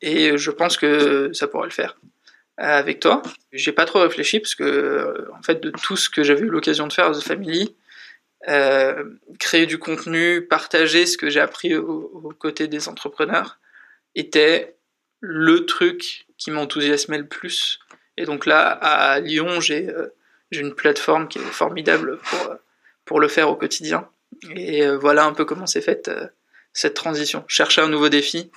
Et je pense que ça pourrait le faire avec toi. J'ai pas trop réfléchi parce que, euh, en fait, de tout ce que j'avais eu l'occasion de faire à The Family, créer du contenu, partager ce que j'ai appris aux côtés des entrepreneurs, était le truc qui m'enthousiasmait le plus. Et donc là, à Lyon, j'ai une plateforme qui est formidable pour pour le faire au quotidien. Et euh, voilà un peu comment s'est faite euh, cette transition. Chercher un nouveau défi.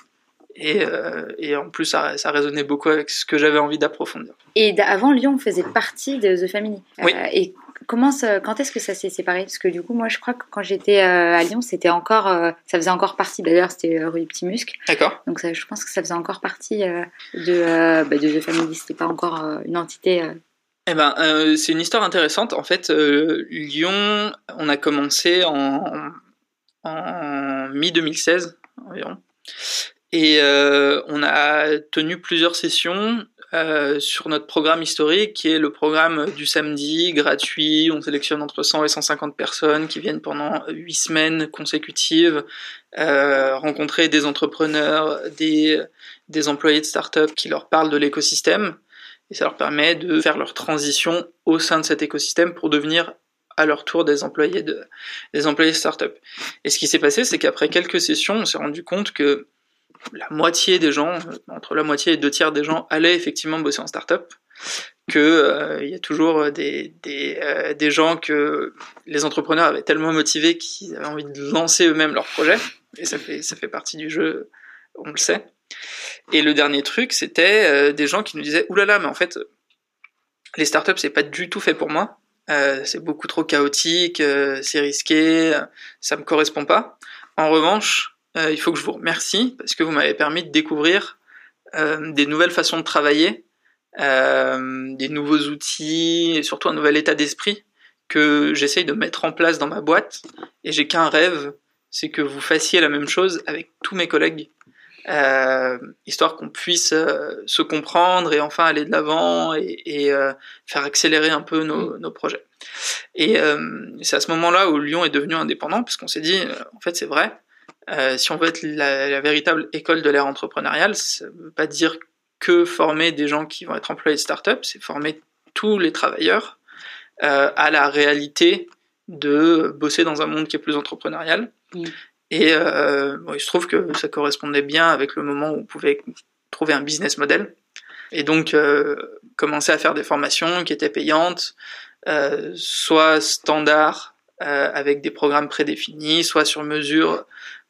Et, euh, et en plus, ça, ça, résonnait beaucoup avec ce que j'avais envie d'approfondir. Et avant Lyon faisait partie de The Family. Oui. et comment quand est-ce que ça s'est séparé? Parce que du coup, moi, je crois que quand j'étais à Lyon, c'était encore, ça faisait encore partie. D'ailleurs, c'était rue Petit Musc. D'accord. Donc, ça, je pense que ça faisait encore partie de, bah, de The Family. C'était pas encore une entité eh ben, euh, c'est une histoire intéressante. En fait, euh, Lyon, on a commencé en, en mi-2016 environ. Et euh, on a tenu plusieurs sessions euh, sur notre programme historique, qui est le programme du samedi, gratuit. On sélectionne entre 100 et 150 personnes qui viennent pendant 8 semaines consécutives euh, rencontrer des entrepreneurs, des, des employés de start-up qui leur parlent de l'écosystème et ça leur permet de faire leur transition au sein de cet écosystème pour devenir à leur tour des employés de des employés startup. Et ce qui s'est passé, c'est qu'après quelques sessions, on s'est rendu compte que la moitié des gens, entre la moitié et deux tiers des gens, allaient effectivement bosser en startup, que euh, il y a toujours des des, euh, des gens que les entrepreneurs avaient tellement motivés qu'ils avaient envie de lancer eux-mêmes leur projet. Et ça fait ça fait partie du jeu, on le sait. Et le dernier truc, c'était euh, des gens qui nous disaient oulala, là là, mais en fait, les startups c'est pas du tout fait pour moi. Euh, c'est beaucoup trop chaotique, euh, c'est risqué, ça me correspond pas. En revanche, il faut que je vous remercie parce que vous m'avez permis de découvrir des nouvelles façons de travailler, des nouveaux outils, et surtout un nouvel état d'esprit que j'essaye de mettre en place dans ma boîte. Et j'ai qu'un rêve, c'est que vous fassiez la même chose avec tous mes collègues histoire qu'on puisse se comprendre et enfin aller de l'avant et, faire accélérer un peu nos, nos projets. Et c'est à ce moment-là où Lyon est devenu indépendant, parce qu'on s'est dit, en fait c'est vrai, si on veut être la, la véritable école de l'ère entrepreneuriale, ça ne veut pas dire que former des gens qui vont être employés de start-up, c'est former tous les travailleurs euh, à la réalité de bosser dans un monde qui est plus entrepreneurial. Et euh, il se trouve que ça correspondait bien avec le moment où on pouvait trouver un business model. Et donc, euh, commencer à faire des formations qui étaient payantes, euh, soit standard avec des programmes prédéfinis, soit sur mesure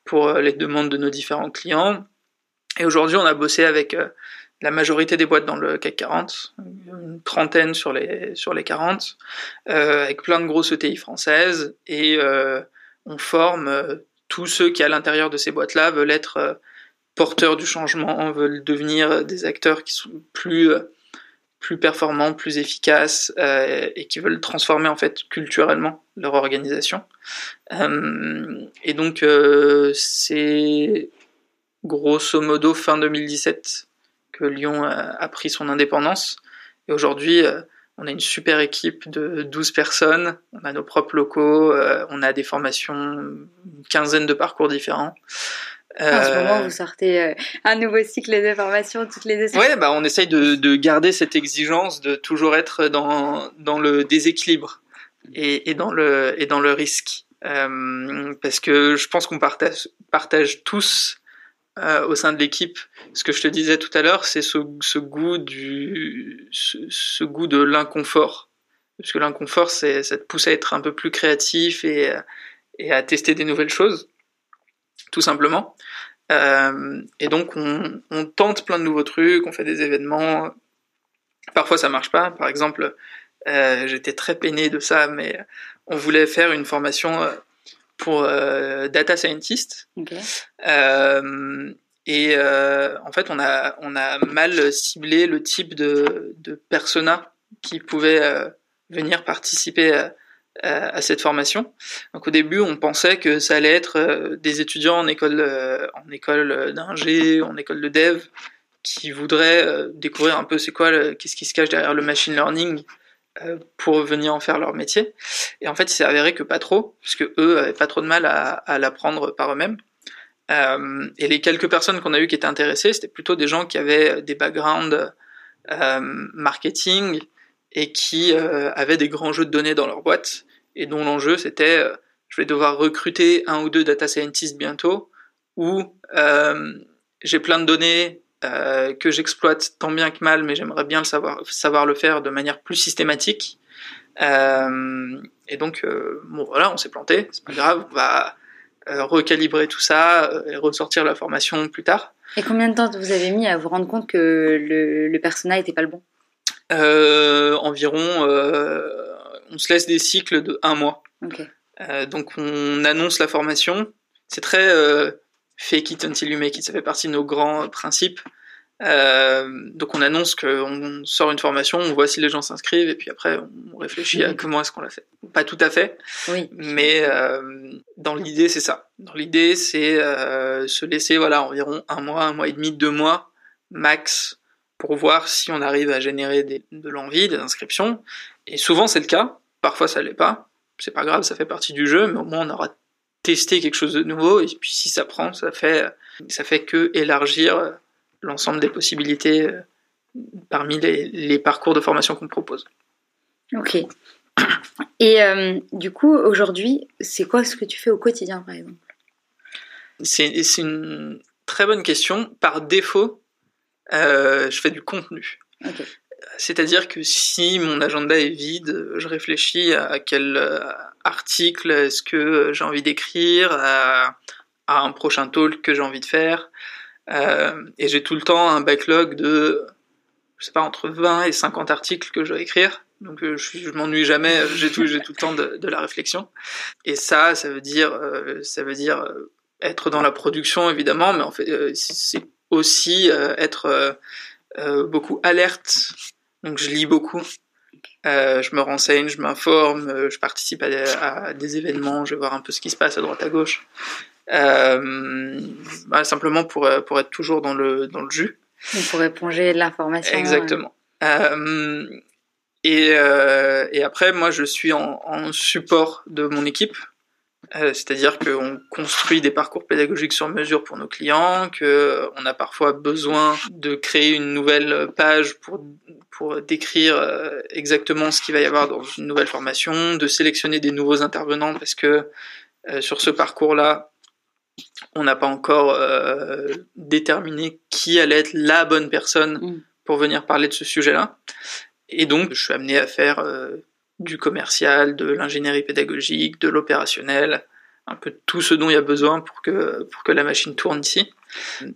pour les demandes de nos différents clients. Et aujourd'hui, on a bossé avec la majorité des boîtes dans le CAC 40, une trentaine sur les, sur les 40, euh, avec plein de grosses ETI françaises, et on forme tous ceux qui à l'intérieur de ces boîtes-là veulent être euh, porteurs du changement, veulent devenir des acteurs qui sont plus plus performants, plus efficaces et qui veulent transformer en fait culturellement leur organisation. et donc c'est grosso modo fin 2017 que Lyon a, pris son indépendance. Et aujourd'hui, euh, on a une super équipe de 12 personnes, on a nos propres locaux, euh, on a des formations, une quinzaine de parcours différents. En ce moment, euh, vous sortez un nouveau cycle de formation toutes les deux semaines. Ouais, bah, on essaye de, garder cette exigence de toujours être dans, dans le déséquilibre et, et, dans, le, et dans le risque. parce que je pense qu'on partage, partage tous euh, au sein de l'équipe. Ce que je te disais tout à l'heure, c'est ce, ce, goût du, ce, goût de l'inconfort. Parce que l'inconfort, c'est, ça te pousse à être un peu plus créatif et, et à tester des nouvelles choses, tout simplement. Euh, et donc, on, on, tente plein de nouveaux trucs, on fait des événements. Parfois, ça marche pas. Par exemple, euh, j'étais très peiné de ça, mais on voulait faire une formation euh, pour euh, data scientist. Euh, et euh, en fait, on a, on a mal ciblé le type de, de persona qui pouvait venir participer à, à, cette formation. Donc au début, on pensait que ça allait être des étudiants en école, en école d'ingé, en école de dev, qui voudraient découvrir un peu c'est quoi, qu'est-ce qui se cache derrière le machine learning, pour venir en faire leur métier. Et en fait, il s'est avéré que pas trop, puisque eux avaient pas trop de mal à, à l'apprendre par eux-mêmes. Euh, et les quelques personnes qu'on a eues qui étaient intéressées, c'était plutôt des gens qui avaient des backgrounds euh, marketing et qui euh, avaient des grands jeux de données dans leur boîte et dont l'enjeu c'était euh, je vais devoir recruter un ou deux data scientists bientôt ou j'ai plein de données euh, que j'exploite tant bien que mal, mais j'aimerais bien le savoir, savoir le faire de manière plus systématique. Euh, et donc, euh, bon voilà, on s'est planté, c'est pas grave, on va recalibrer tout ça et ressortir la formation plus tard. Et combien de temps vous avez mis à vous rendre compte que le, le persona était pas le bon? Environ, on se laisse des cycles de un mois. donc on annonce la formation. C'est très fake it until you make it, ça fait partie de nos grands principes. Euh, donc on annonce qu'on sort une formation, on voit si les gens s'inscrivent et puis après on réfléchit à comment est-ce qu'on l'a fait. Pas tout à fait, oui. mais euh, dans l'idée c'est ça. Dans l'idée c'est euh, se laisser voilà environ un mois, un mois et demi, deux mois max pour voir si on arrive à générer des, de l'envie, des inscriptions. Et souvent c'est le cas. Parfois ça l'est pas. C'est pas grave, ça fait partie du jeu, mais au moins on aura tester quelque chose de nouveau et puis si ça prend, ça fait ça fait que élargir l'ensemble des possibilités euh, parmi les, les parcours de formation qu'on propose. Ok. Et euh, du coup, aujourd'hui, c'est quoi ce que tu fais au quotidien, par exemple? C'est une très bonne question. Par défaut, euh, je fais du contenu. Okay. C'est-à-dire que si mon agenda est vide, je réfléchis à quel article est-ce que j'ai envie d'écrire, à, un prochain talk que j'ai envie de faire. Euh, et j'ai tout le temps un backlog de, je sais pas, entre 20 et 50 articles que je dois écrire. Donc euh, je, je m'ennuie jamais, j'ai tout, le temps de, la réflexion. Et ça, ça veut dire, ça veut dire être dans la production évidemment, mais en fait, c'est aussi être beaucoup alerte donc je lis beaucoup. Euh, je me renseigne, je m'informe, euh, je participe à des, événements, je vais voir un peu ce qui se passe à droite à gauche. Bah, simplement pour, pour être toujours dans le, dans le jus. pour éponger l'information. Exactement. Et, et, après, moi, je suis en, en support de mon équipe. Euh, c'est-à-dire qu'on construit des parcours pédagogiques sur mesure pour nos clients, qu'on a parfois besoin de créer une nouvelle page pour, pour décrire euh, exactement ce qu'il va y avoir dans une nouvelle formation, de sélectionner des nouveaux intervenants parce que euh, sur ce parcours-là, on n'a pas encore déterminé qui allait être la bonne personne mm. pour venir parler de ce sujet-là. Et donc, je suis amené à faire du commercial, de l'ingénierie pédagogique, de l'opérationnel, un peu tout ce dont il y a besoin pour que, pour que la machine tourne ici.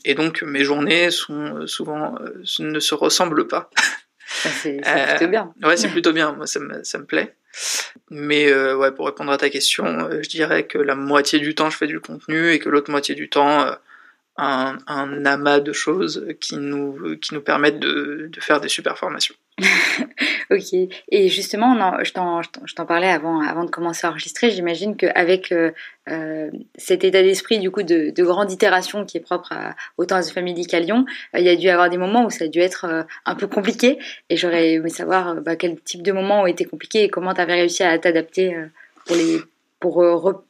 Et donc mes journées sont souvent euh, ne se ressemblent pas. C'est plutôt bien. Ouais, c'est plutôt bien. Moi, ça me, ça me plaît. Mais euh, ouais, pour répondre à ta question, euh, je dirais que la moitié du temps, je fais du contenu et que l'autre moitié du temps, un, un, amas de choses qui nous, qui nous permettent de faire des super formations. ok. Et justement, je t'en parlais avant, avant de commencer à enregistrer. J'imagine qu'avec euh, euh, cet état d'esprit du coup de, de, grande itération qui est propre à, autant à The Family qu'à Lyon, euh, il y a dû avoir des moments où ça a dû être un peu compliqué. Et j'aurais aimé savoir bah, quel type de moments ont été compliqués et comment tu avais réussi à t'adapter pour les pour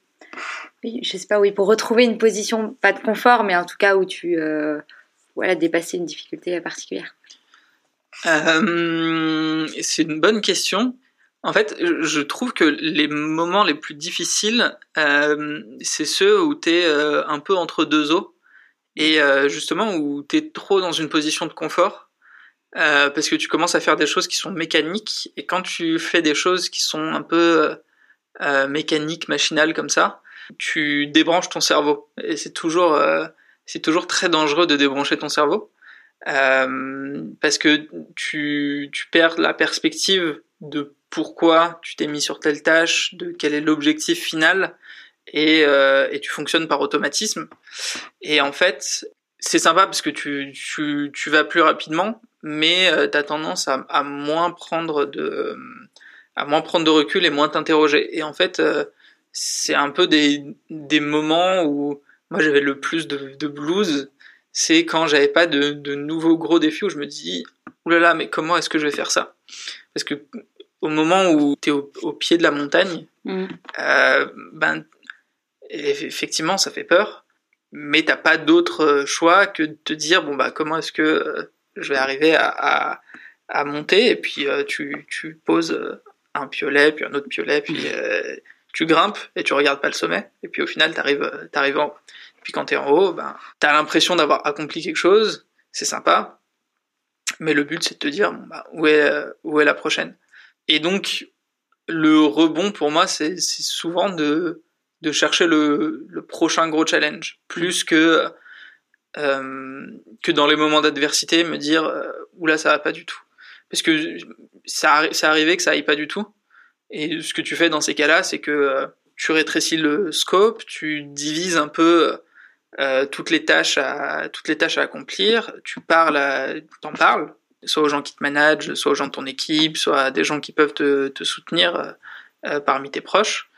je sais pas oui pour retrouver une position pas de confort mais en tout cas où tu voilà dépasser une difficulté particulière. Euh, c'est une bonne question. En fait, je trouve que les moments les plus difficiles, euh, c'est ceux où tu es euh, un peu entre deux eaux et euh, justement où tu es trop dans une position de confort euh, parce que tu commences à faire des choses qui sont mécaniques et quand tu fais des choses qui sont un peu mécaniques, machinales comme ça, tu débranches ton cerveau et c'est toujours c'est toujours très dangereux de débrancher ton cerveau. Euh, parce que tu, tu perds la perspective de pourquoi tu t'es mis sur telle tâche, de quel est l'objectif final, et, euh, et, tu fonctionnes par automatisme. Et en fait, c'est sympa parce que tu, tu, tu, vas plus rapidement, mais euh, tu as tendance à, à, moins prendre de à moins prendre de recul et moins t'interroger. Et en fait, euh, c'est un peu des, des moments où moi j'avais le plus de, de blues c'est quand j'avais pas de, de, nouveaux gros défis où je me dis oulala mais comment est-ce que je vais faire ça? Parce que au moment où tu es au, pied de la montagne mm. euh, ben effectivement ça fait peur mais t'as pas d'autre choix que de te dire bon bah comment est-ce que euh, je vais arriver à, à, à monter? Et puis euh, tu, tu poses un piolet puis un autre piolet puis euh, tu grimpes et tu regardes pas le sommet. Et puis au final t'arrives t'arrives en puis quand tu es en haut, ben, tu as l'impression d'avoir accompli quelque chose, c'est sympa, mais le but c'est de te dire bon, bah, où, est, où est la prochaine? Et donc, le rebond pour moi, c'est souvent de, de chercher le, le, prochain gros challenge, plus que, euh, que dans les moments d'adversité, me dire euh, oula, ça va pas du tout. Parce que ça, ça arrivé que ça aille pas du tout. Et ce que tu fais dans ces cas-là, c'est que euh, tu rétrécis le scope, tu divises un peu euh, toutes les tâches à toutes les tâches à accomplir, tu parles, t'en parles, soit aux gens qui te managent, soit aux gens de ton équipe, soit à des gens qui peuvent te, te soutenir euh, euh parmi tes proches.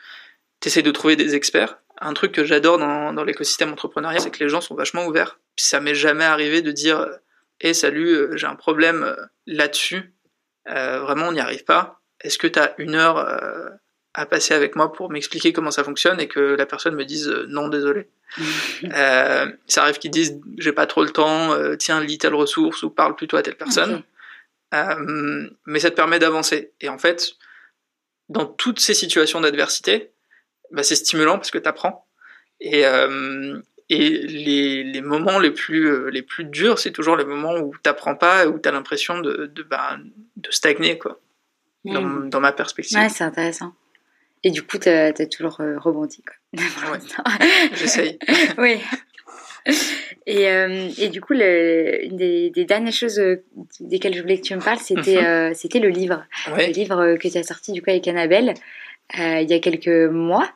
T'essayes de trouver des experts. Un truc que j'adore dans, dans l'écosystème entrepreneurial, c'est que les gens sont vachement ouverts. Ça m'est jamais arrivé de dire "Eh hey, salut, j'ai un problème là-dessus. vraiment, on n'y arrive pas. Est-ce que tu as une heure à passer avec moi pour m'expliquer comment ça fonctionne et que la personne me dise non, désolé." euh, ça arrive qu'ils disent j'ai pas trop le temps, euh, tiens lis telle ressource ou parle plutôt à telle personne. Euh, mais ça te permet d'avancer. Et en fait, dans toutes ces situations d'adversité, bah, c'est stimulant parce que tu apprends. Et, euh, et les, les, moments les plus, euh, les plus durs, c'est toujours les moments où t'apprends pas, où tu as l'impression de, de, bah, de stagner, quoi. Dans, mm. dans, ma perspective. Ouais, c'est intéressant. Et du coup, tu as, toujours euh, rebondi. Quoi. J'essaye. oui. Et, euh, et, du coup, le, une des, des, dernières choses euh, desquelles je voulais que tu me parles, c'était mhm. c'était le livre. Le livre que tu as sorti du coup avec Annabelle il y a quelques mois.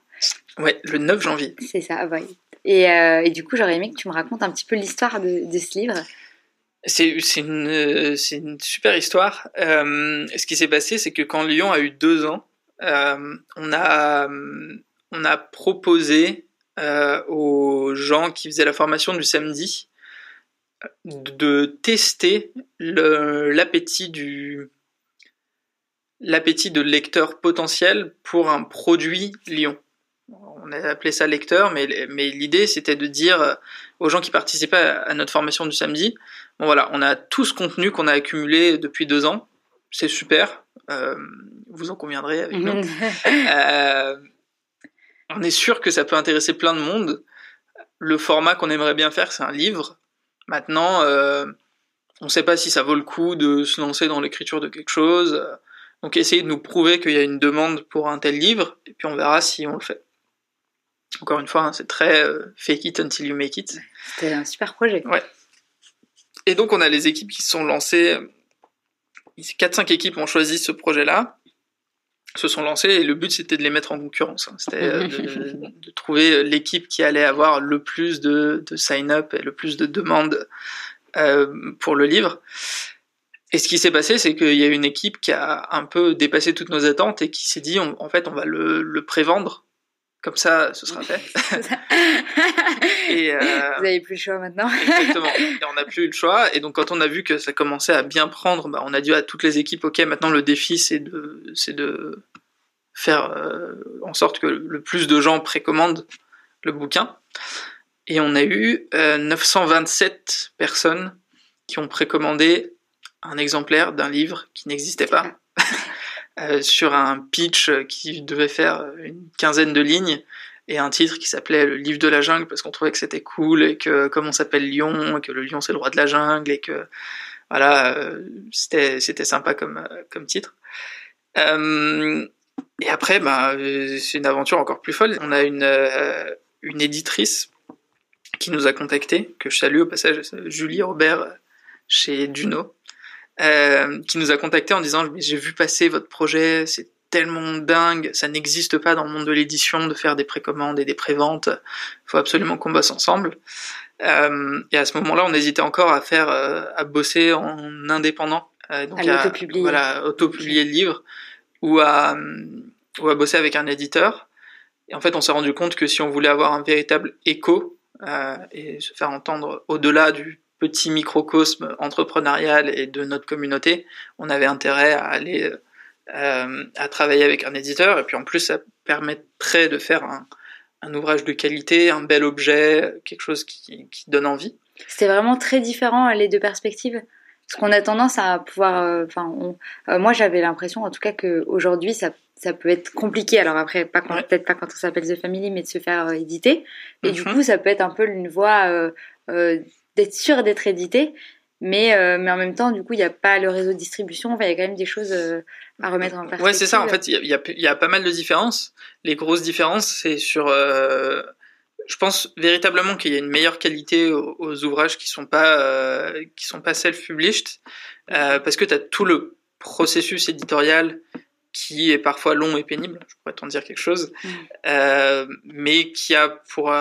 Ouais, le 9 janvier. C'est ça, ouais. Et, et, du coup, j'aurais aimé que tu me racontes un petit peu l'histoire de, de, ce livre. C'est une, une super histoire. ce qui s'est passé, c'est que quand Lyon a eu deux ans, on, a, on a proposé aux gens qui faisaient la formation du samedi de tester l'appétit du l'appétit de lecteur potentiel pour un produit Lyon. On a appelé ça lecteur, mais, mais l'idée c'était de dire aux gens qui participaient à, notre formation du samedi, bon voilà, on a tout ce contenu qu'on a accumulé depuis deux ans, c'est super, euh, vous en conviendrez avec nous. euh, on est sûr que ça peut intéresser plein de monde. Le format qu'on aimerait bien faire, c'est un livre. Maintenant, euh, on ne sait pas si ça vaut le coup de se lancer dans l'écriture de quelque chose. Donc essayez de nous prouver qu'il y a une demande pour un tel livre, et puis on verra si on le fait. Encore une fois, hein, c'est très euh, fake it until you make it. C'était un super projet. Ouais. Et donc on a les équipes qui se sont lancées. 4-5 équipes ont choisi ce projet-là, se sont lancées, et le but c'était de les mettre en concurrence. Hein. C'était euh, de, trouver l'équipe qui allait avoir le plus de, de sign-up et le plus de demandes euh, pour le livre. Et ce qui s'est passé, c'est qu'il y a une équipe qui a un peu dépassé toutes nos attentes et qui s'est dit, en fait, on va le, le prévendre. Comme ça, ce sera fait. et, euh, Vous n'avez plus le choix maintenant. exactement. Et on n'a plus eu le choix. Et donc, quand on a vu que ça commençait à bien prendre, bah, on a dit à toutes les équipes, OK, maintenant le défi, c'est de, c'est de faire euh, en sorte que le plus de gens précommandent le bouquin. Et on a eu euh, 927 personnes qui ont précommandé un exemplaire d'un livre qui n'existait pas, euh, sur un pitch qui devait faire une quinzaine de lignes, et un titre qui s'appelait Le livre de la jungle, parce qu'on trouvait que c'était cool, et que comme on s'appelle Lion, et que le lion c'est le roi de la jungle, et que voilà, euh, c'était, c'était sympa comme, euh, comme titre. et après, bah, c'est une aventure encore plus folle. On a une, une éditrice qui nous a contacté, que je salue au passage, Julie Robert chez Duno, euh, qui nous a contacté en disant j'ai vu passer votre projet, c'est tellement dingue, ça n'existe pas dans le monde de l'édition de faire des précommandes et des préventes, il faut absolument qu'on bosse ensemble. Euh, et à ce moment-là, on hésitait encore à faire, euh, à bosser en indépendant, euh, donc à, auto-publier, voilà, auto-publier le livre ou à ou à bosser avec un éditeur. Et en fait, on s'est rendu compte que si on voulait avoir un véritable écho et se faire entendre au-delà du petit microcosme entrepreneurial et de notre communauté, on avait intérêt à aller euh, à travailler avec un éditeur. Et puis en plus, ça permettrait de faire un, un ouvrage de qualité, un bel objet, quelque chose qui, qui donne envie. C'était vraiment très différent les deux perspectives. Parce qu'on a tendance à pouvoir. Euh, enfin, euh, moi j'avais l'impression, en tout cas, qu'aujourd'hui ça, ça peut être compliqué. Alors après, pas peut-être pas quand on s'appelle The Family, mais de se faire éditer. Et du mhm. coup, ça peut être un peu une voie d'être sûr d'être édité. Mais, euh, mais en même temps, du coup, il n'y a pas le réseau de distribution. Enfin, il y a quand même des choses euh, à remettre en perspective. Ouais, c'est ça. En fait, il y a, y a, pas mal de différences. Les grosses différences, c'est sur. Euh, je pense véritablement qu'il y a une meilleure qualité aux, ouvrages qui sont pas qui sont pas self-published, parce que tu as tout le processus éditorial qui est parfois long et pénible. Je pourrais t'en dire quelque chose, mm. mais qui a pour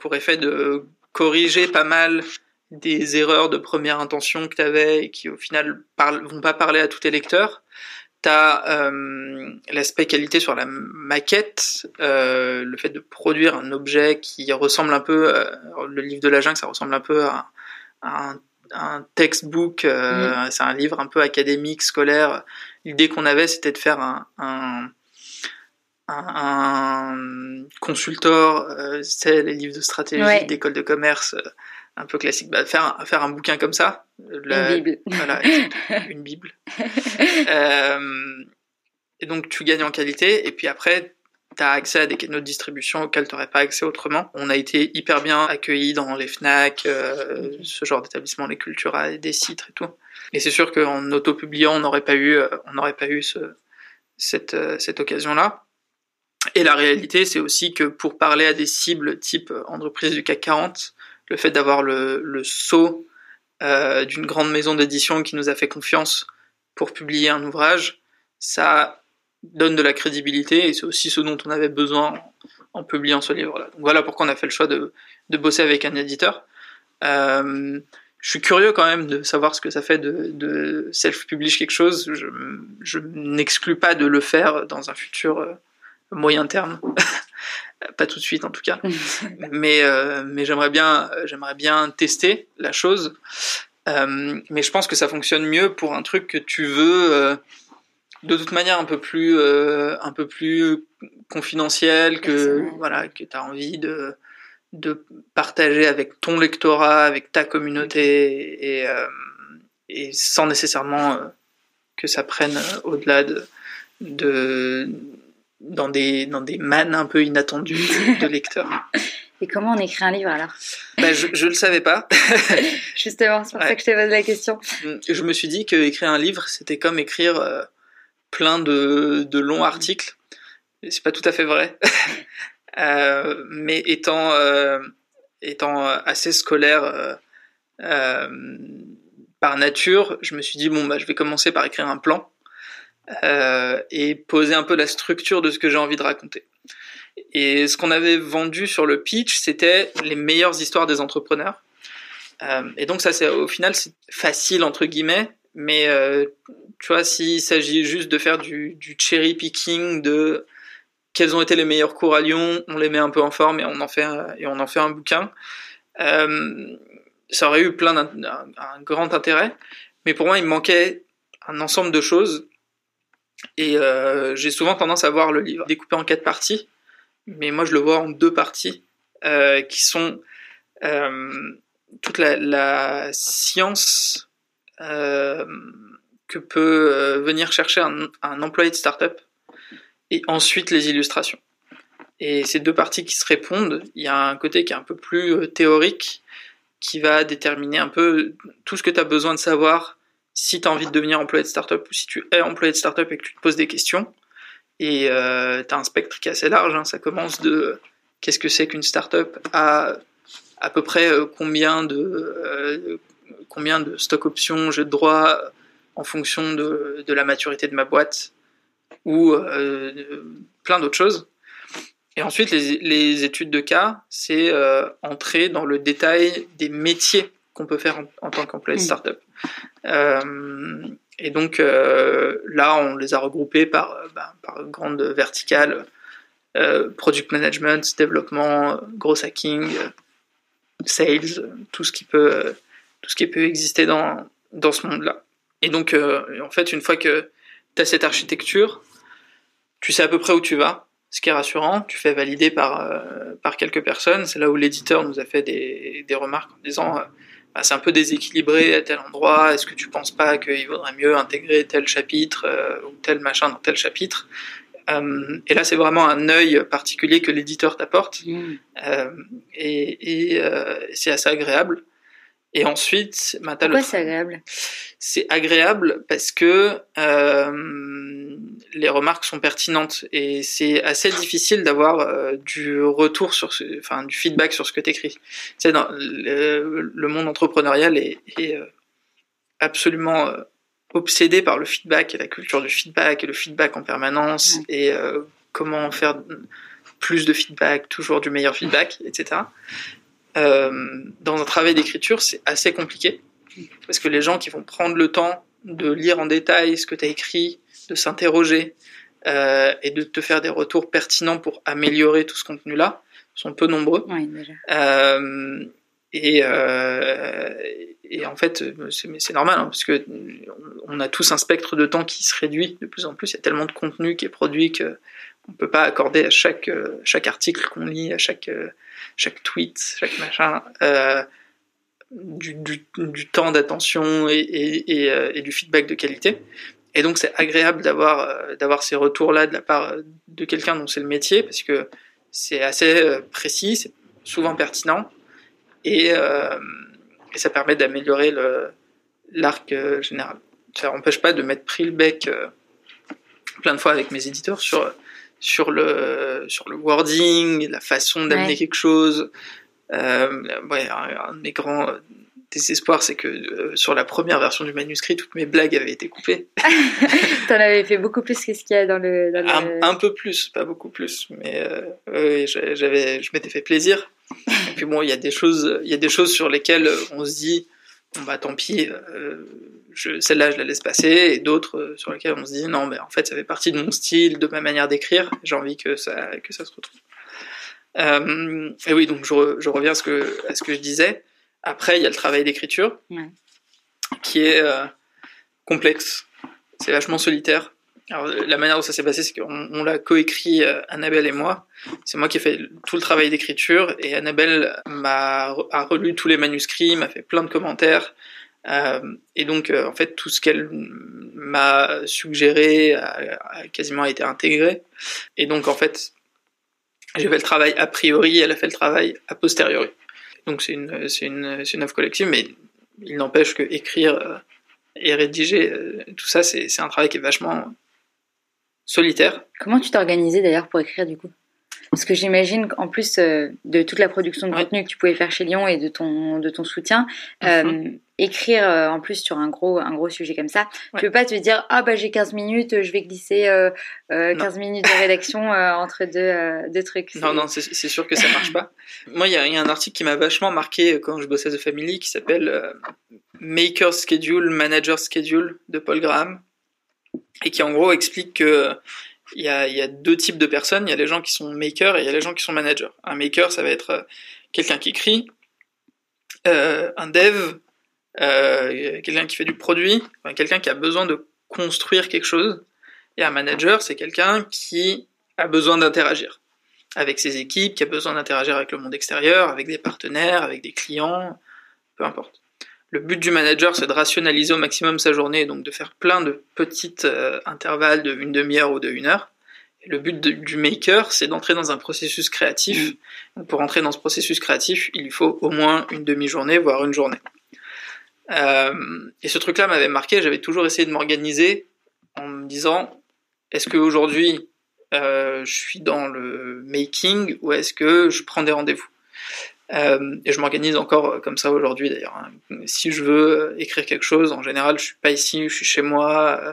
pour effet de corriger pas mal des erreurs de première intention que tu avais et qui au final parlent, vont pas parler à tous tes lecteurs. T'as euh, l'aspect qualité sur la maquette, euh, le fait de produire un objet qui ressemble un peu, euh, le livre de la jungle, ça ressemble un peu à, un, un, textbook, euh, mm. c'est un livre un peu académique, scolaire. L'idée qu'on avait, c'était de faire un, un, un consultor, c'est les livres de stratégie d'école de commerce un peu classique. Bah, faire, un, faire un bouquin comme ça. une Bible. Voilà, une Bible. euh, et donc tu gagnes en qualité, et puis après, tu as accès à des canaux de distribution auxquels tu n'aurais pas accès autrement. On a été hyper bien accueillis dans les FNAC, euh, ce genre d'établissement, les Cultura, des sites et tout. Et c'est sûr qu'en auto-publiant, on n'aurait pas eu, euh, on n'aurait pas eu ce, cette, cette occasion-là. Et la réalité, c'est aussi que pour parler à des cibles type entreprise du CAC 40, le fait d'avoir le, le saut euh, d'une grande maison d'édition qui nous a fait confiance pour publier un ouvrage, ça donne de la crédibilité et c'est aussi ce dont on avait besoin en, publiant ce livre-là. Donc voilà pourquoi on a fait le choix de, de bosser avec un éditeur. Euh, je suis curieux quand même de savoir ce que ça fait de, de self-publish quelque chose. Je, je n'exclus pas de le faire dans un futur euh, moyen terme. pas tout de suite en tout cas. mais mais j'aimerais bien j'aimerais bien tester la chose. mais je pense que ça fonctionne mieux pour un truc que tu veux de toute manière un peu plus un peu plus confidentiel que voilà que tu as envie de de partager avec ton lectorat, avec ta communauté et, et sans nécessairement que ça prenne au-delà de, de dans des dans des mannes un peu inattendues de lecteurs. Et comment on écrit un livre alors? Bah, je, je le savais pas. Justement, c'est pour ça que je t'ai posé la question. Je me suis dit que écrire un livre, c'était comme écrire euh, plein de, de longs articles. C'est pas tout à fait vrai. euh, mais étant euh, étant assez scolaire par nature, je me suis dit bon bah je vais commencer par écrire un plan euh, et poser un peu la structure de ce que j'ai envie de raconter. Et ce qu'on avait vendu sur le pitch, c'était les meilleures histoires des entrepreneurs. Euh, et donc ça, c'est au final, c'est facile entre guillemets, mais euh, tu vois, s'il s'agit juste de faire du, cherry picking de quels ont été les meilleurs cours à Lyon, on les met un peu en forme et on en fait et on en fait un bouquin. Ça aurait eu plein d'un un grand intérêt, mais pour moi, il manquait un ensemble de choses et euh, j'ai souvent tendance à voir le livre découpé en quatre parties, mais moi je le vois en deux parties, euh, qui sont euh, toute la, la science euh, que peut euh, venir chercher un, un employé de start-up, et ensuite les illustrations. Et ces deux parties qui se répondent, il y a un côté qui est un peu plus théorique, qui va déterminer un peu tout ce que tu as besoin de savoir si tu as envie de devenir employé de startup ou si tu es employé de startup et que tu te poses des questions. Et euh, tu as un spectre qui est assez large. Hein. Ça commence de qu'est-ce que c'est qu'une startup à à peu près euh, combien de euh, combien de stock options j'ai de droit en fonction de, la maturité de ma boîte ou plein d'autres choses. Et ensuite, les, études de cas, c'est entrer dans le détail des métiers qu'on peut faire en, en tant qu'employé de startup. Euh, et donc euh, là, on les a regroupés par, bah, par grande verticale euh, product management, développement, gros hacking, sales, tout ce qui peut, tout ce qui peut exister dans, dans ce monde-là. Et donc, en fait, une fois que tu as cette architecture, tu sais à peu près où tu vas, ce qui est rassurant. Tu fais valider par, euh, par quelques personnes. C'est là où l'éditeur nous a fait des, des remarques en disant bah, c'est un peu déséquilibré à tel endroit, est-ce que tu penses pas qu'il vaudrait mieux intégrer tel chapitre euh, ou tel machin dans tel chapitre? Euh, Et là, c'est vraiment un œil particulier que l'éditeur t'apporte, mmh. euh, et, et euh, c'est assez agréable. Et ensuite, bah, pourquoi c'est agréable? C'est agréable parce que euh, les remarques sont pertinentes et c'est assez difficile d'avoir euh, du retour sur, ce, enfin du feedback sur ce que tu écris. Tu sais, dans le, le monde entrepreneurial est, est euh, absolument obsédé par le feedback et la culture du feedback et le feedback en permanence et comment faire plus de feedback, toujours du meilleur feedback, etc. Euh, dans un travail d'écriture, c'est assez compliqué parce que les gens qui vont prendre le temps de lire en détail ce que tu as écrit, de s'interroger euh, et de te faire des retours pertinents pour améliorer tout ce contenu-là sont peu nombreux. Oui, euh, et, euh, et, en fait, c'est normal, hein, parce que on a tous un spectre de temps qui se réduit de plus en plus. Il y a tellement de contenu qui est produit que on peut pas accorder à chaque chaque article qu'on lit, à chaque chaque tweet, chaque machin, euh, du, temps d'attention euh, et, du feedback de qualité. Et donc c'est agréable d'avoir euh, ces retours là de la part de quelqu'un dont c'est le métier parce que c'est assez euh, précis, c'est souvent pertinent et, euh, ça permet d'améliorer l'arc général. Ça n'empêche pas de m'être pris le bec plein de fois avec mes éditeurs sur sur le sur le wording, la façon d'amener ouais. quelque chose. Euh, ouais, un, de mes grands désespoirs, c'est que euh, sur la première version du manuscrit, toutes mes blagues avaient été coupées. T'en avais fait beaucoup plus que ce qu'il y a dans le. Dans le... Un, un, peu plus, pas beaucoup plus, mais euh, j'avais, je m'étais fait plaisir. Et puis bon, il y a des choses, il y a des choses sur lesquelles on se dit, bon bah tant pis. Euh, celle-là, je la laisse passer, et d'autres euh, sur lesquelles on se dit non, mais en fait, ça fait partie de mon style, de ma manière d'écrire, j'ai envie que ça, que ça se retrouve. et oui, donc je, je, reviens à ce, que, à ce que je disais. Après, il y a le travail d'écriture, qui est complexe. C'est vachement solitaire. Alors, la manière dont ça s'est passé, c'est qu'on on, l'a coécrit, euh, Annabelle et moi. C'est moi qui ai fait tout le travail d'écriture et Annabelle m'a a relu tous les manuscrits, m'a fait plein de commentaires. Euh, et donc, euh, en fait, tout ce qu'elle m'a suggéré a, quasiment été intégré. Et donc, en fait, j'ai fait le travail a priori, elle a fait le travail a posteriori. Donc, c'est une, c'est une, c'est une œuvre collective, mais il n'empêche que écrire euh, et rédiger tout ça, c'est, c'est un travail qui est vachement solitaire. Comment tu t'es organisé d'ailleurs pour écrire du coup? Parce que j'imagine qu'en plus euh, de toute la production de contenu que tu pouvais faire chez Lyon et de ton, de ton soutien, euh, mhm. écrire euh, en plus sur un gros, un gros sujet comme ça, tu peux pas te dire ah bah j'ai 15 minutes, je vais glisser 15 minutes de rédaction entre deux, deux trucs. Non, non, c'est sûr que ça marche pas. Moi, il y, y, a un article qui m'a vachement marqué quand je bossais à The Family qui s'appelle Maker Schedule, Manager Schedule de Paul Graham et qui en gros explique que il y, a, deux types de personnes. Il y a les gens qui sont makers et il y a les gens qui sont managers. Un maker, ça va être euh, quelqu'un qui écrit, euh, un dev, euh, quelqu'un qui fait du produit, quelqu'un qui a besoin de construire quelque chose. Et un manager, c'est quelqu'un qui a besoin d'interagir avec ses équipes, qui a besoin d'interagir avec le monde extérieur, avec des partenaires, avec des clients, peu importe. Le but du manager, c'est de rationaliser au maximum sa journée, donc de faire plein de petits euh, intervalles de une demi-heure ou de une heure. Et le but du maker, c'est d'entrer dans un processus créatif. Donc pour entrer dans ce processus créatif, il faut au moins une demi-journée, voire une journée. Euh, et ce truc-là m'avait marqué. J'avais toujours essayé de m'organiser en me disant est-ce qu'aujourd'hui euh, je suis dans le making ou est-ce que je prends des rendez-vous? Euh, et je m'organise encore comme ça aujourd'hui d'ailleurs. Hein. Si je veux écrire quelque chose, en général, je suis pas ici, je suis chez moi, euh,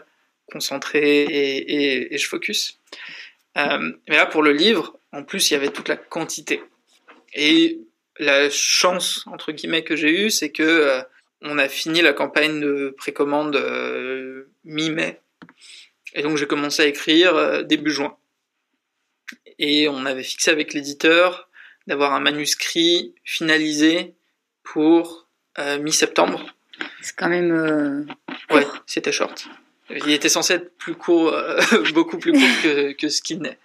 concentré et, je focus. Euh, mais là, pour le livre, en plus, il y avait toute la quantité. Et la chance entre guillemets que j'ai eue, c'est que euh, on a fini la campagne de précommande euh, mi-mai, et donc j'ai commencé à écrire début juin. Et on avait fixé avec l'éditeur d'avoir un manuscrit finalisé pour euh, mi-septembre. C'est quand même. Euh... Ouais, c'était short. Il était censé être plus court, euh, beaucoup plus court que, que ce qu'il n'est.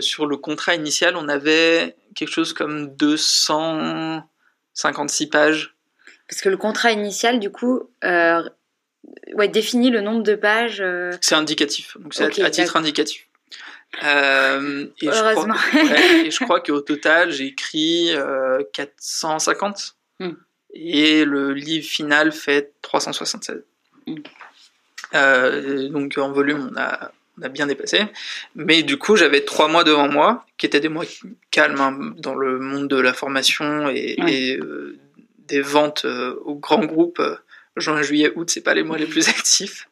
Sur le contrat initial, on avait quelque chose comme 256 pages. Parce que le contrat initial, du coup, ouais, définit le nombre de pages. C'est indicatif, donc c'est okay, à titre indicatif. Euh, et, je crois, ouais, et je crois qu'au total, j'ai écrit euh, 450. Mm. Et le livre final fait 376. Mm. Euh, donc en volume, on a, on a bien dépassé. Mais du coup, j'avais trois mois devant moi, qui étaient des mois calmes hein, dans le monde de la formation et, euh, des ventes euh, aux grands groupes juin, juillet, août, c'est pas les mois les plus actifs.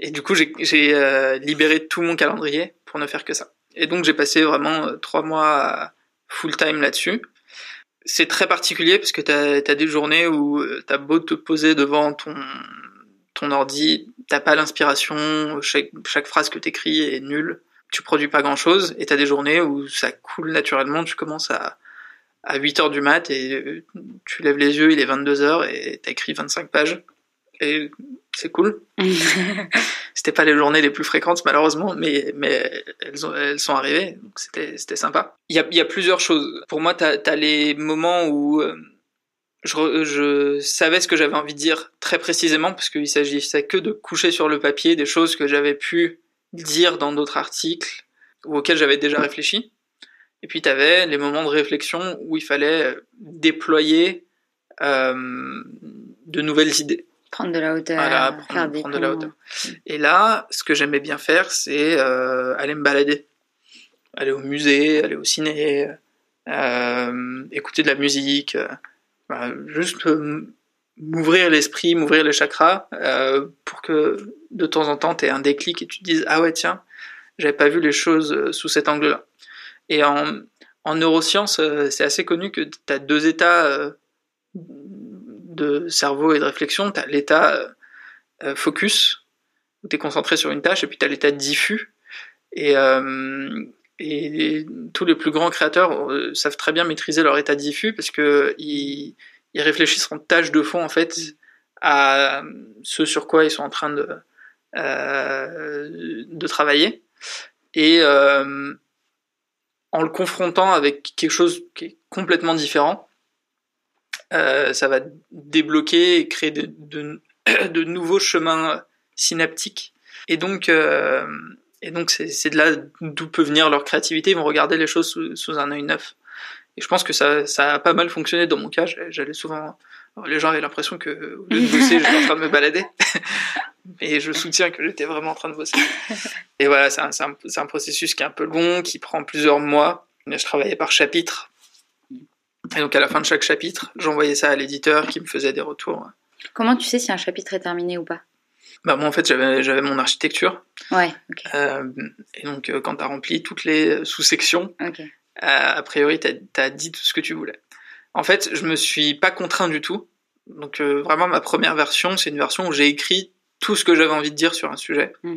Et du coup, j'ai euh, libéré tout mon calendrier pour ne faire que ça. Et donc, j'ai passé vraiment euh, trois mois full time là-dessus. C'est très particulier parce que t'as as des journées où euh, t'as beau te poser devant ton ton ordi, t'as pas l'inspiration, chaque, chaque phrase que t'écris est nulle, tu produis pas grand chose, et t'as des journées où ça coule naturellement, tu commences à, à 8 heures du mat et tu lèves les yeux, il est 22 heures et t'as écrit 25 pages. Et c'est cool. c'était pas les journées les plus fréquentes malheureusement, mais, mais elles, elles sont arrivées, donc c'était, sympa. Il y a, plusieurs choses. Pour moi, t'as, as les moments où euh, je, je savais ce que j'avais envie de dire très précisément, parce qu'il s'agissait que de coucher sur le papier des choses que j'avais pu dire dans d'autres articles ou auxquels j'avais déjà réfléchi. Et puis tu avais les moments de réflexion où il fallait déployer euh, de nouvelles idées. Prendre de la hauteur. Voilà, prendre, prendre de la hauteur. Et là, ce que j'aimais bien faire, c'est euh, aller me balader. Aller au musée, aller au ciné, euh, écouter de la musique, euh, juste m'ouvrir l'esprit, m'ouvrir les chakras, euh, pour que de temps en temps tu aies un déclic et tu te dises Ah ouais, tiens, j'avais pas vu les choses sous cet angle-là. Et en, en neurosciences, euh, c'est assez connu que tu as deux états euh, de cerveau et de réflexion. Tu as l'état euh, focus, où tu es concentré sur une tâche, et puis tu as l'état diffus. Et, et tous les plus grands créateurs euh, savent très bien maîtriser leur état diffus parce que ils, réfléchissent en tâche de fond en fait à ce sur quoi ils sont en train de euh, travailler et euh, en le confrontant avec quelque chose qui est complètement différent, euh, ça va débloquer et créer de, de, de nouveaux chemins synaptiques. Et donc, euh, et donc c'est de là d'où peut venir leur créativité. Ils vont regarder les choses sous, sous un œil neuf. Et je pense que ça, ça a pas mal fonctionné dans mon cas. J'allais souvent, les gens avaient l'impression que au lieu de bosser, j'étais en train de me balader. Mais je soutiens que j'étais vraiment en train de bosser. Et voilà, c'est un, un, un, processus qui est un peu long, qui prend plusieurs mois. Je travaillais par chapitre. Et donc à la fin de chaque chapitre, j'envoyais ça à l'éditeur qui me faisait des retours. Comment tu sais si un chapitre est terminé ou pas? Bah moi en fait j'avais mon architecture. Ouais. Euh, et donc euh, quand t'as rempli toutes les sous-sections, euh, a priori t'as as dit tout ce que tu voulais. En fait je me suis pas contraint du tout. Donc euh, vraiment ma première version c'est une version où j'ai écrit tout ce que j'avais envie de dire sur un sujet. Mm.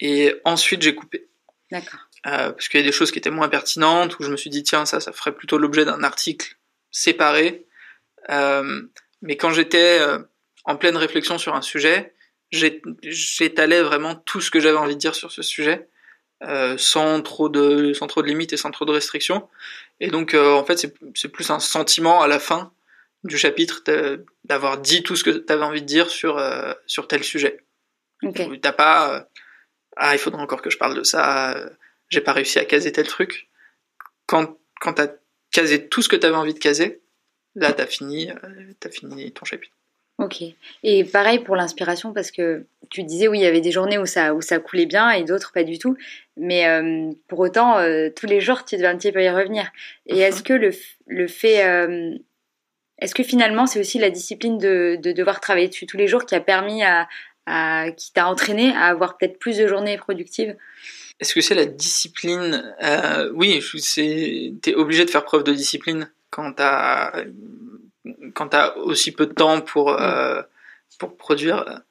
Et ensuite j'ai coupé. D'accord. Parce qu'il y a des choses qui étaient moins pertinentes où je me suis dit tiens ça ça ferait plutôt l'objet d'un article séparé. Euh, mais quand j'étais euh, en pleine réflexion sur un sujet j'étalais vraiment tout ce que j'avais envie de dire sur ce sujet, euh, sans trop de sans trop de limites et sans trop de restrictions. Et donc euh, en fait c'est plus un sentiment à la fin du chapitre d'avoir dit tout ce que tu avais envie de dire sur euh, sur tel sujet. Ok. T'as pas ah il faudrait encore que je parle de ça, j'ai pas réussi à caser tel truc. Quand quand t'as casé tout ce que t'avais envie de caser, là t'as fini euh, t'as fini ton chapitre. Ok. Et pareil pour l'inspiration, parce que tu disais, oui, il y avait des journées où ça, où ça coulait bien et d'autres pas du tout. Mais euh, pour autant, euh, tous les jours, tu devais un petit peu y revenir. Et Mhm. est-ce que le, le fait. euh, est-ce que finalement, c'est aussi la discipline de, de devoir travailler dessus tous les jours qui a permis à. à qui t'a entraîné à avoir peut-être plus de journées productives? Est-ce que c'est la discipline euh, Oui, c'est t'es obligé de faire preuve de discipline quand t'as quand t'as aussi peu de temps pour euh, pour produire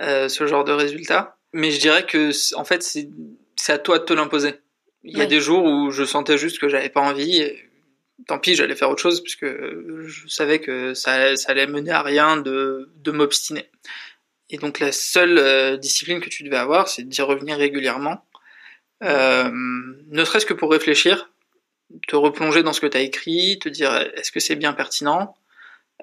euh, ce genre de résultats. Mais je dirais que c'est- en fait c'est à toi de te l'imposer. Il y a des jours où je sentais juste que j'avais pas envie. Et tant pis, j'allais faire autre chose puisque je savais que ça, ça allait mener à rien de de m'obstiner. Et donc la seule discipline que tu devais avoir, c'est d'y revenir régulièrement euh, ne serait-ce que pour réfléchir, te replonger dans ce que tu as écrit, te dire est-ce que c'est bien pertinent,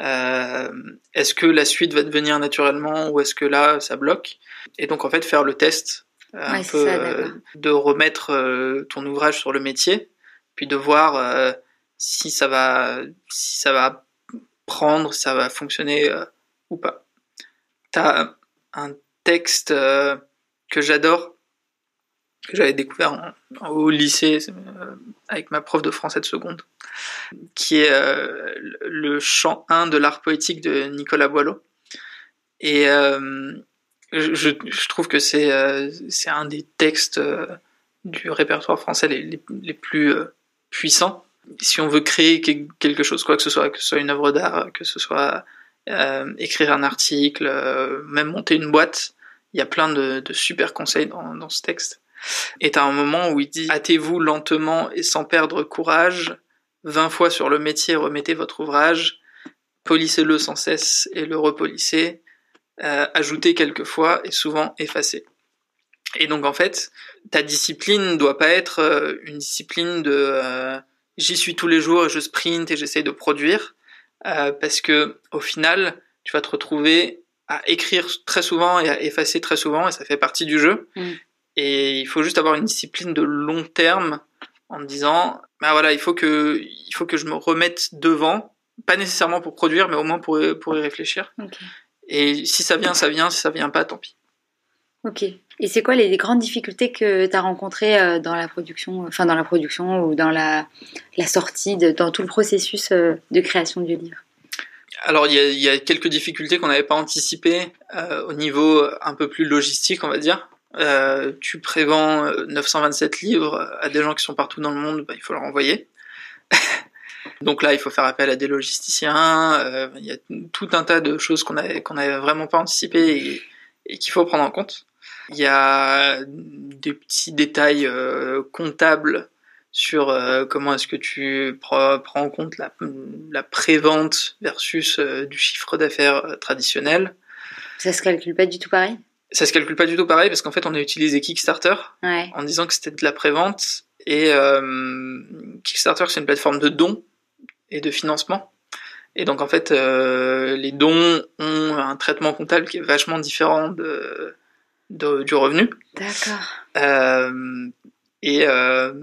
euh, est-ce que la suite va devenir naturellement ou est-ce que là ça bloque, et donc en fait faire le test euh, un Ouais, peu ça, de remettre ton ouvrage sur le métier, puis de voir si ça va si ça va prendre, ça va fonctionner ou pas. T'as un texte que j'adore que j'avais découvert au lycée euh, avec ma prof de français de seconde, qui est euh, le chant 1 de l'art poétique de Nicolas Boileau. Et euh, je, trouve que c'est un des textes du répertoire français les, les, les plus puissants. Si on veut créer que- quelque chose, quoi que ce soit, que ce soit une œuvre d'art, que ce soit écrire un article, même monter une boîte, il y a plein de, de super conseils dans, dans ce texte. Et t'as un moment où il dit Hâtez-vous lentement et sans perdre courage, vingt fois sur le métier remettez votre ouvrage, polissez-le sans cesse et le repolissez, euh, ajoutez quelquefois et souvent effacez. Et donc en fait, ta discipline doit pas être euh, une discipline de euh, j'y suis tous les jours et je sprint et j'essaie de produire, euh, parce que au final, tu vas te retrouver à écrire très souvent et à effacer très souvent et ça fait partie du jeu. Mm. Et il faut juste avoir une discipline de long terme en me disant, bah voilà, il faut que, il faut que je me remette devant, pas nécessairement pour produire, mais au moins pour, pour y réfléchir. Et si ça vient, ça vient, si ça vient pas, tant pis. Ok. Et c'est quoi les, grandes difficultés que tu as rencontrées euh, dans la production, enfin dans la production ou dans la, la sortie, de, dans tout le processus euh, de création du livre? Alors il y a, il y a quelques difficultés qu'on n'avait pas anticipées euh, au niveau un peu plus logistique, on va dire. Euh, tu prévends euh, 927 livres à des gens qui sont partout dans le monde, bah, il faut leur envoyer. Donc là, il faut faire appel à des logisticiens. euh, il y a tout un tas de choses qu'on avait qu'on avait vraiment pas anticipées et, qu'il faut prendre en compte. Il y a des petits détails euh, comptables sur comment est-ce que tu prends en compte la, la prévente versus du chiffre d'affaires traditionnel. Ça se calcule pas du tout pareil? Ça se calcule pas du tout pareil parce qu'en fait on a utilisé Kickstarter en disant que c'était de la prévente et Kickstarter c'est une plateforme de dons et de financement. Et donc en fait, euh, les dons ont un traitement comptable qui est vachement différent de, du revenu. D'accord. Euh, et euh,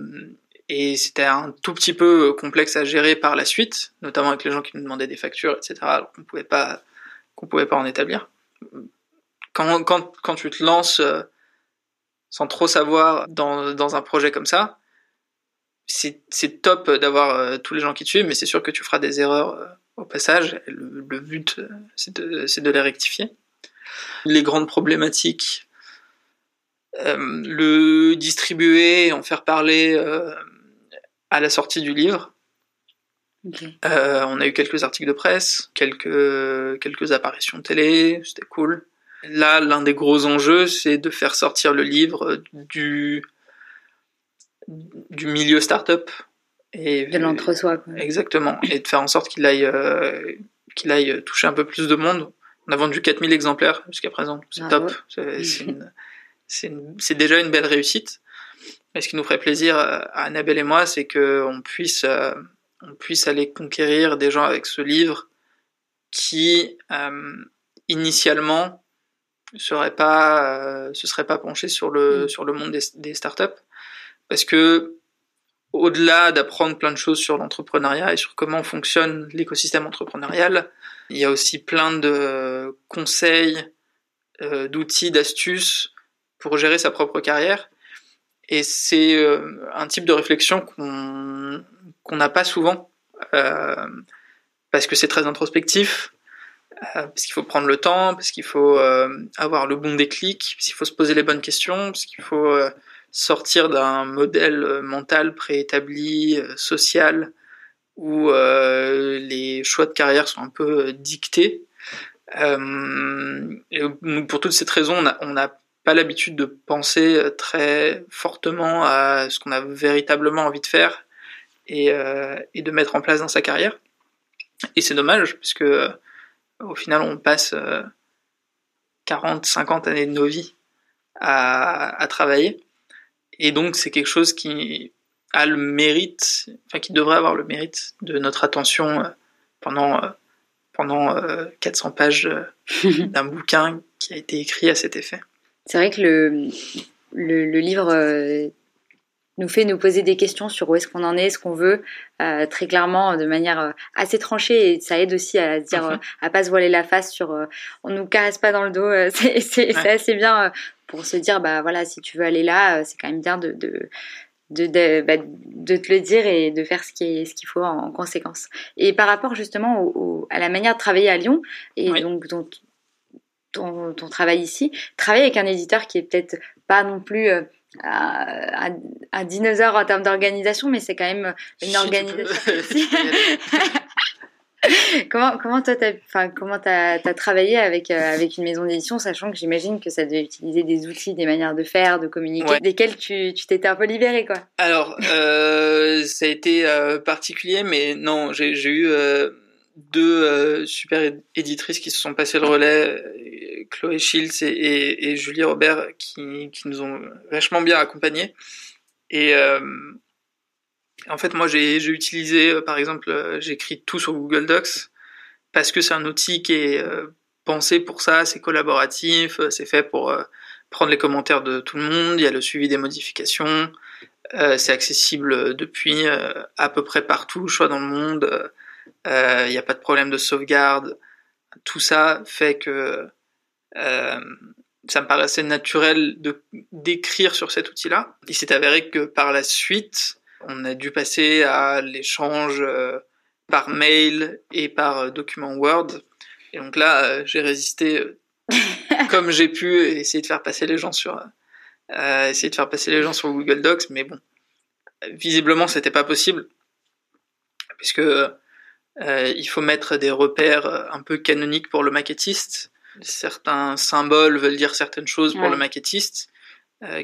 et c'était un tout petit peu complexe à gérer par la suite, notamment avec les gens qui nous demandaient des factures, etc. Alors qu'on pouvait pas qu'on pouvait pas en établir. Quand, quand, quand tu te lances sans trop savoir dans, dans un projet comme ça, c'est top d'avoir tous les gens qui te suivent, mais c'est sûr que tu feras des erreurs au passage. Le, but, euh, c'est de, les rectifier. Les grandes problématiques, euh, le distribuer, en faire parler euh, à la sortie du livre. on a eu quelques articles de presse, quelques, quelques apparitions de télé, c'était cool. Là, l'un des gros enjeux, c'est de faire sortir le livre du, du milieu startup et, de l'entre-soi. Exactement. Et de faire en sorte qu'il aille, euh, qu'il aille toucher un peu plus de monde. On a vendu 4000 exemplaires jusqu'à présent. C'est top. C'est déjà une belle réussite. Et ce qui nous ferait plaisir à Annabelle et moi, c'est qu'on puisse, euh, on puisse aller conquérir des gens avec ce livre qui, euh, initialement, serait pas, se serait pas penché sur le, mm. sur le monde des, des startups. Parce que au-delà d'apprendre plein de choses sur l'entrepreneuriat et sur comment fonctionne l'écosystème entrepreneurial, il y a aussi plein de conseils, euh, d'outils, d'astuces pour gérer sa propre carrière. Et c'est euh, un type de réflexion qu'on n'a pas souvent, euh, parce que c'est très introspectif, parce qu'il faut prendre le temps, parce qu'il faut avoir le bon déclic, parce qu'il faut se poser les bonnes questions, parce qu'il faut sortir d'un modèle euh, mental préétabli, euh, social, où euh, les choix de carrière sont un peu dictés. pour toutes ces raisons, on n'a pas l'habitude de penser très fortement à ce qu'on a véritablement envie de faire et, et, de mettre en place dans sa carrière. Et c'est dommage, puisque au final, on passe 40, 50 années de nos vies à, à travailler. Et donc c'est quelque chose qui a le mérite, enfin qui devrait avoir le mérite de notre attention euh, pendant, euh, pendant 400 euh, pages d'un bouquin qui a été écrit à cet effet. C'est vrai que le, le, livre nous fait nous poser des questions sur où est-ce qu'on en est, ce qu'on veut, très clairement, de manière assez tranchée, et ça aide aussi à dire, mhm. à pas se voiler la face sur, on nous caresse pas dans le dos, c'est assez bien pour se dire bah voilà si tu veux aller là euh, c'est quand même bien de de de, bah, de, te le dire et de faire ce qui est ce qu'il faut en, conséquence. Et par rapport justement au, à la manière de travailler à Lyon et donc ton, ton, ton, travail ici, travailler avec un éditeur qui est peut-être pas non plus euh, un, un, dinosaure en termes d'organisation, mais c'est quand même une organisation. comment, comment toi, t'as, enfin, comment t'as, as travaillé avec, euh, avec une maison d'édition, sachant que j'imagine que ça devait utiliser des outils, des manières de faire, de communiquer, desquels tu, tu t'étais un peu libéré, quoi. Alors, euh, ça a été euh, particulier, mais non, j'ai, j'ai eu deux super éditrices qui se sont passées le relais, Chloé Shields et, Julie Robert, qui, nous ont vachement bien accompagnés. Et en fait, moi, j'ai utilisé, euh, par exemple, euh, j'écris tout sur Google Docs parce que c'est un outil qui est euh, pensé pour ça, c'est collaboratif, c'est fait pour prendre les commentaires de tout le monde, il y a le suivi des modifications, c'est accessible depuis à peu près partout, choix dans le monde, il n'y a pas de problème de sauvegarde. Tout ça fait que ça me paraissait naturel de d'écrire sur cet outil-là. Il s'est avéré que par la suite, on a dû passer à l'échange euh, par mail et par euh, document Word. Et donc là, euh, j'ai résisté comme j'ai pu essayer de faire passer les gens sur essayer de faire passer les gens sur Google Docs, mais bon, visiblement c'était pas possible puisque il faut mettre des repères un peu canoniques pour le maquettiste. Certains symboles veulent dire certaines choses pour le maquettiste.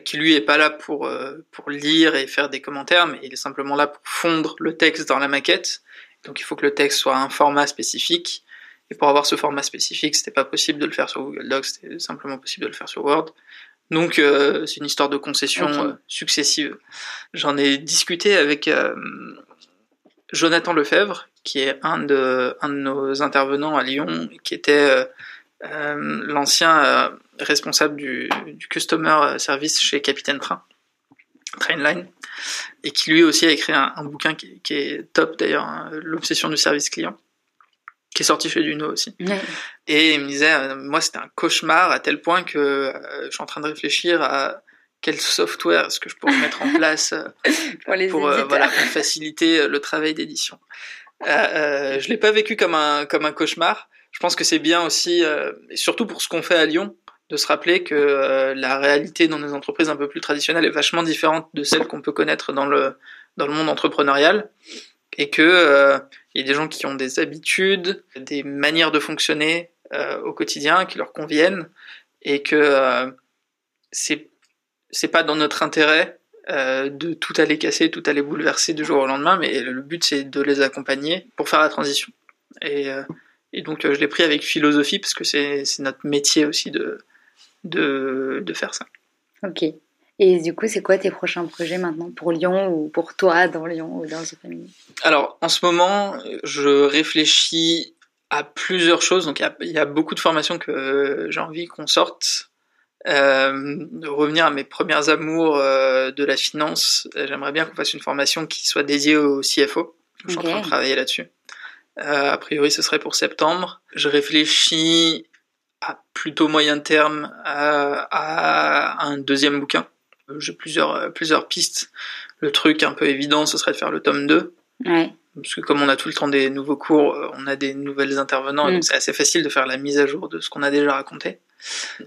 qui lui est pas là pour, pour lire et faire des commentaires, mais il est simplement là pour fondre le texte dans la maquette. Donc il faut que le texte soit un format spécifique. Et pour avoir ce format spécifique, c'était pas possible de le faire sur Google Docs, c'était simplement possible de le faire sur Word. Donc euh, c'est une histoire de concessions euh, successives. J'en ai discuté avec euh, Jonathan Lefebvre, qui est un de, un de nos intervenants à Lyon, qui était l'ancien responsable du, du, customer service chez Capitaine Train, Trainline, et qui lui aussi a écrit un, bouquin qui, qui, est top d'ailleurs, hein, l'obsession du service client qui est sorti chez Duno aussi. Et il me disait, euh, moi c'était un cauchemar à tel point que euh, je suis en train de réfléchir à quel software est-ce que je pourrais mettre en place euh, pour, pour voilà, faciliter le travail d'édition. Euh, je l'ai pas vécu comme un comme un cauchemar. Je pense que c'est bien aussi, et surtout pour ce qu'on fait à Lyon, de se rappeler que la réalité dans des entreprises un peu plus traditionnelles est vachement différente de celle qu'on peut connaître dans le dans le monde entrepreneurial et que euh, il y a des gens qui ont des habitudes, des manières de fonctionner euh, au quotidien qui leur conviennent et que euh, c'est c'est pas dans notre intérêt euh, de tout aller casser, tout aller bouleverser du jour au lendemain, mais le but c'est de les accompagner pour faire la transition. Et, euh, et donc je l'ai pris avec philosophie parce que c'est notre métier aussi de, de, de faire ça. Ok. Et du coup, c'est quoi tes prochains projets maintenant pour Lyon ou pour toi dans Lyon ou dans The Family? Alors, en ce moment, je réfléchis à plusieurs choses. Donc, il y, a beaucoup de formations que j'ai envie qu'on sorte. Euh, revenir à mes premières amours euh, de la finance, j'aimerais bien qu'on fasse une formation qui soit dédiée au CFO. Je suis en train de travailler là-dessus. Euh, a priori, ce serait pour septembre. Je réfléchis à plutôt moyen terme à un deuxième bouquin j'ai plusieurs, euh, plusieurs pistes. Le truc un peu évident, ce serait de faire le tome 2. Parce que comme on a tout le temps des nouveaux cours, euh, on a des nouvelles intervenants, donc mm. c'est assez facile de faire la mise à jour de ce qu'on a déjà raconté.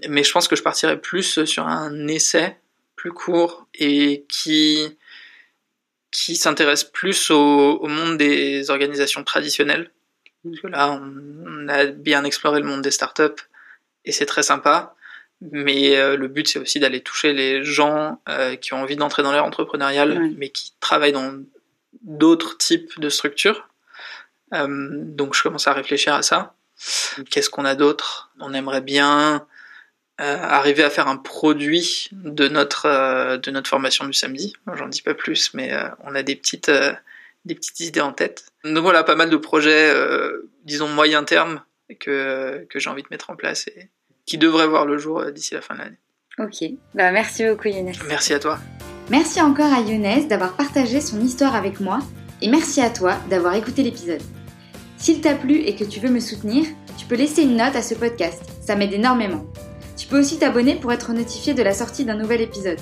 Mais je pense que je partirais plus sur un essai plus court et qui, qui s'intéresse plus au, au, monde des organisations traditionnelles. Parce que là, on, a bien exploré le monde des startups et c'est très sympa. Mais euh, le but, c'est aussi d'aller toucher les gens euh, qui ont envie d'entrer dans l'ère entrepreneuriale, mais qui travaillent dans d'autres types de structures. Euh, donc, je commence à réfléchir à ça. Qu'est-ce qu'on a d'autre? On aimerait bien arriver à faire un produit de notre de notre formation du samedi. J'en dis pas plus, mais on a des petites des petites idées en tête. Donc voilà, pas mal de projets, disons moyen terme, que que j'ai envie de mettre en place et qui devrait voir le jour euh, d'ici la fin de l'année. Ok, bah, merci beaucoup Younes. Merci à toi. Merci encore à Younes d'avoir partagé son histoire avec moi et merci à toi d'avoir écouté l'épisode. S'il t'a plu et que tu veux me soutenir, tu peux laisser une note à ce podcast, ça m'aide énormément. Tu peux aussi t'abonner pour être notifié de la sortie d'un nouvel épisode.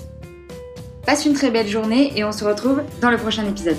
Passe une très belle journée et on se retrouve dans le prochain épisode.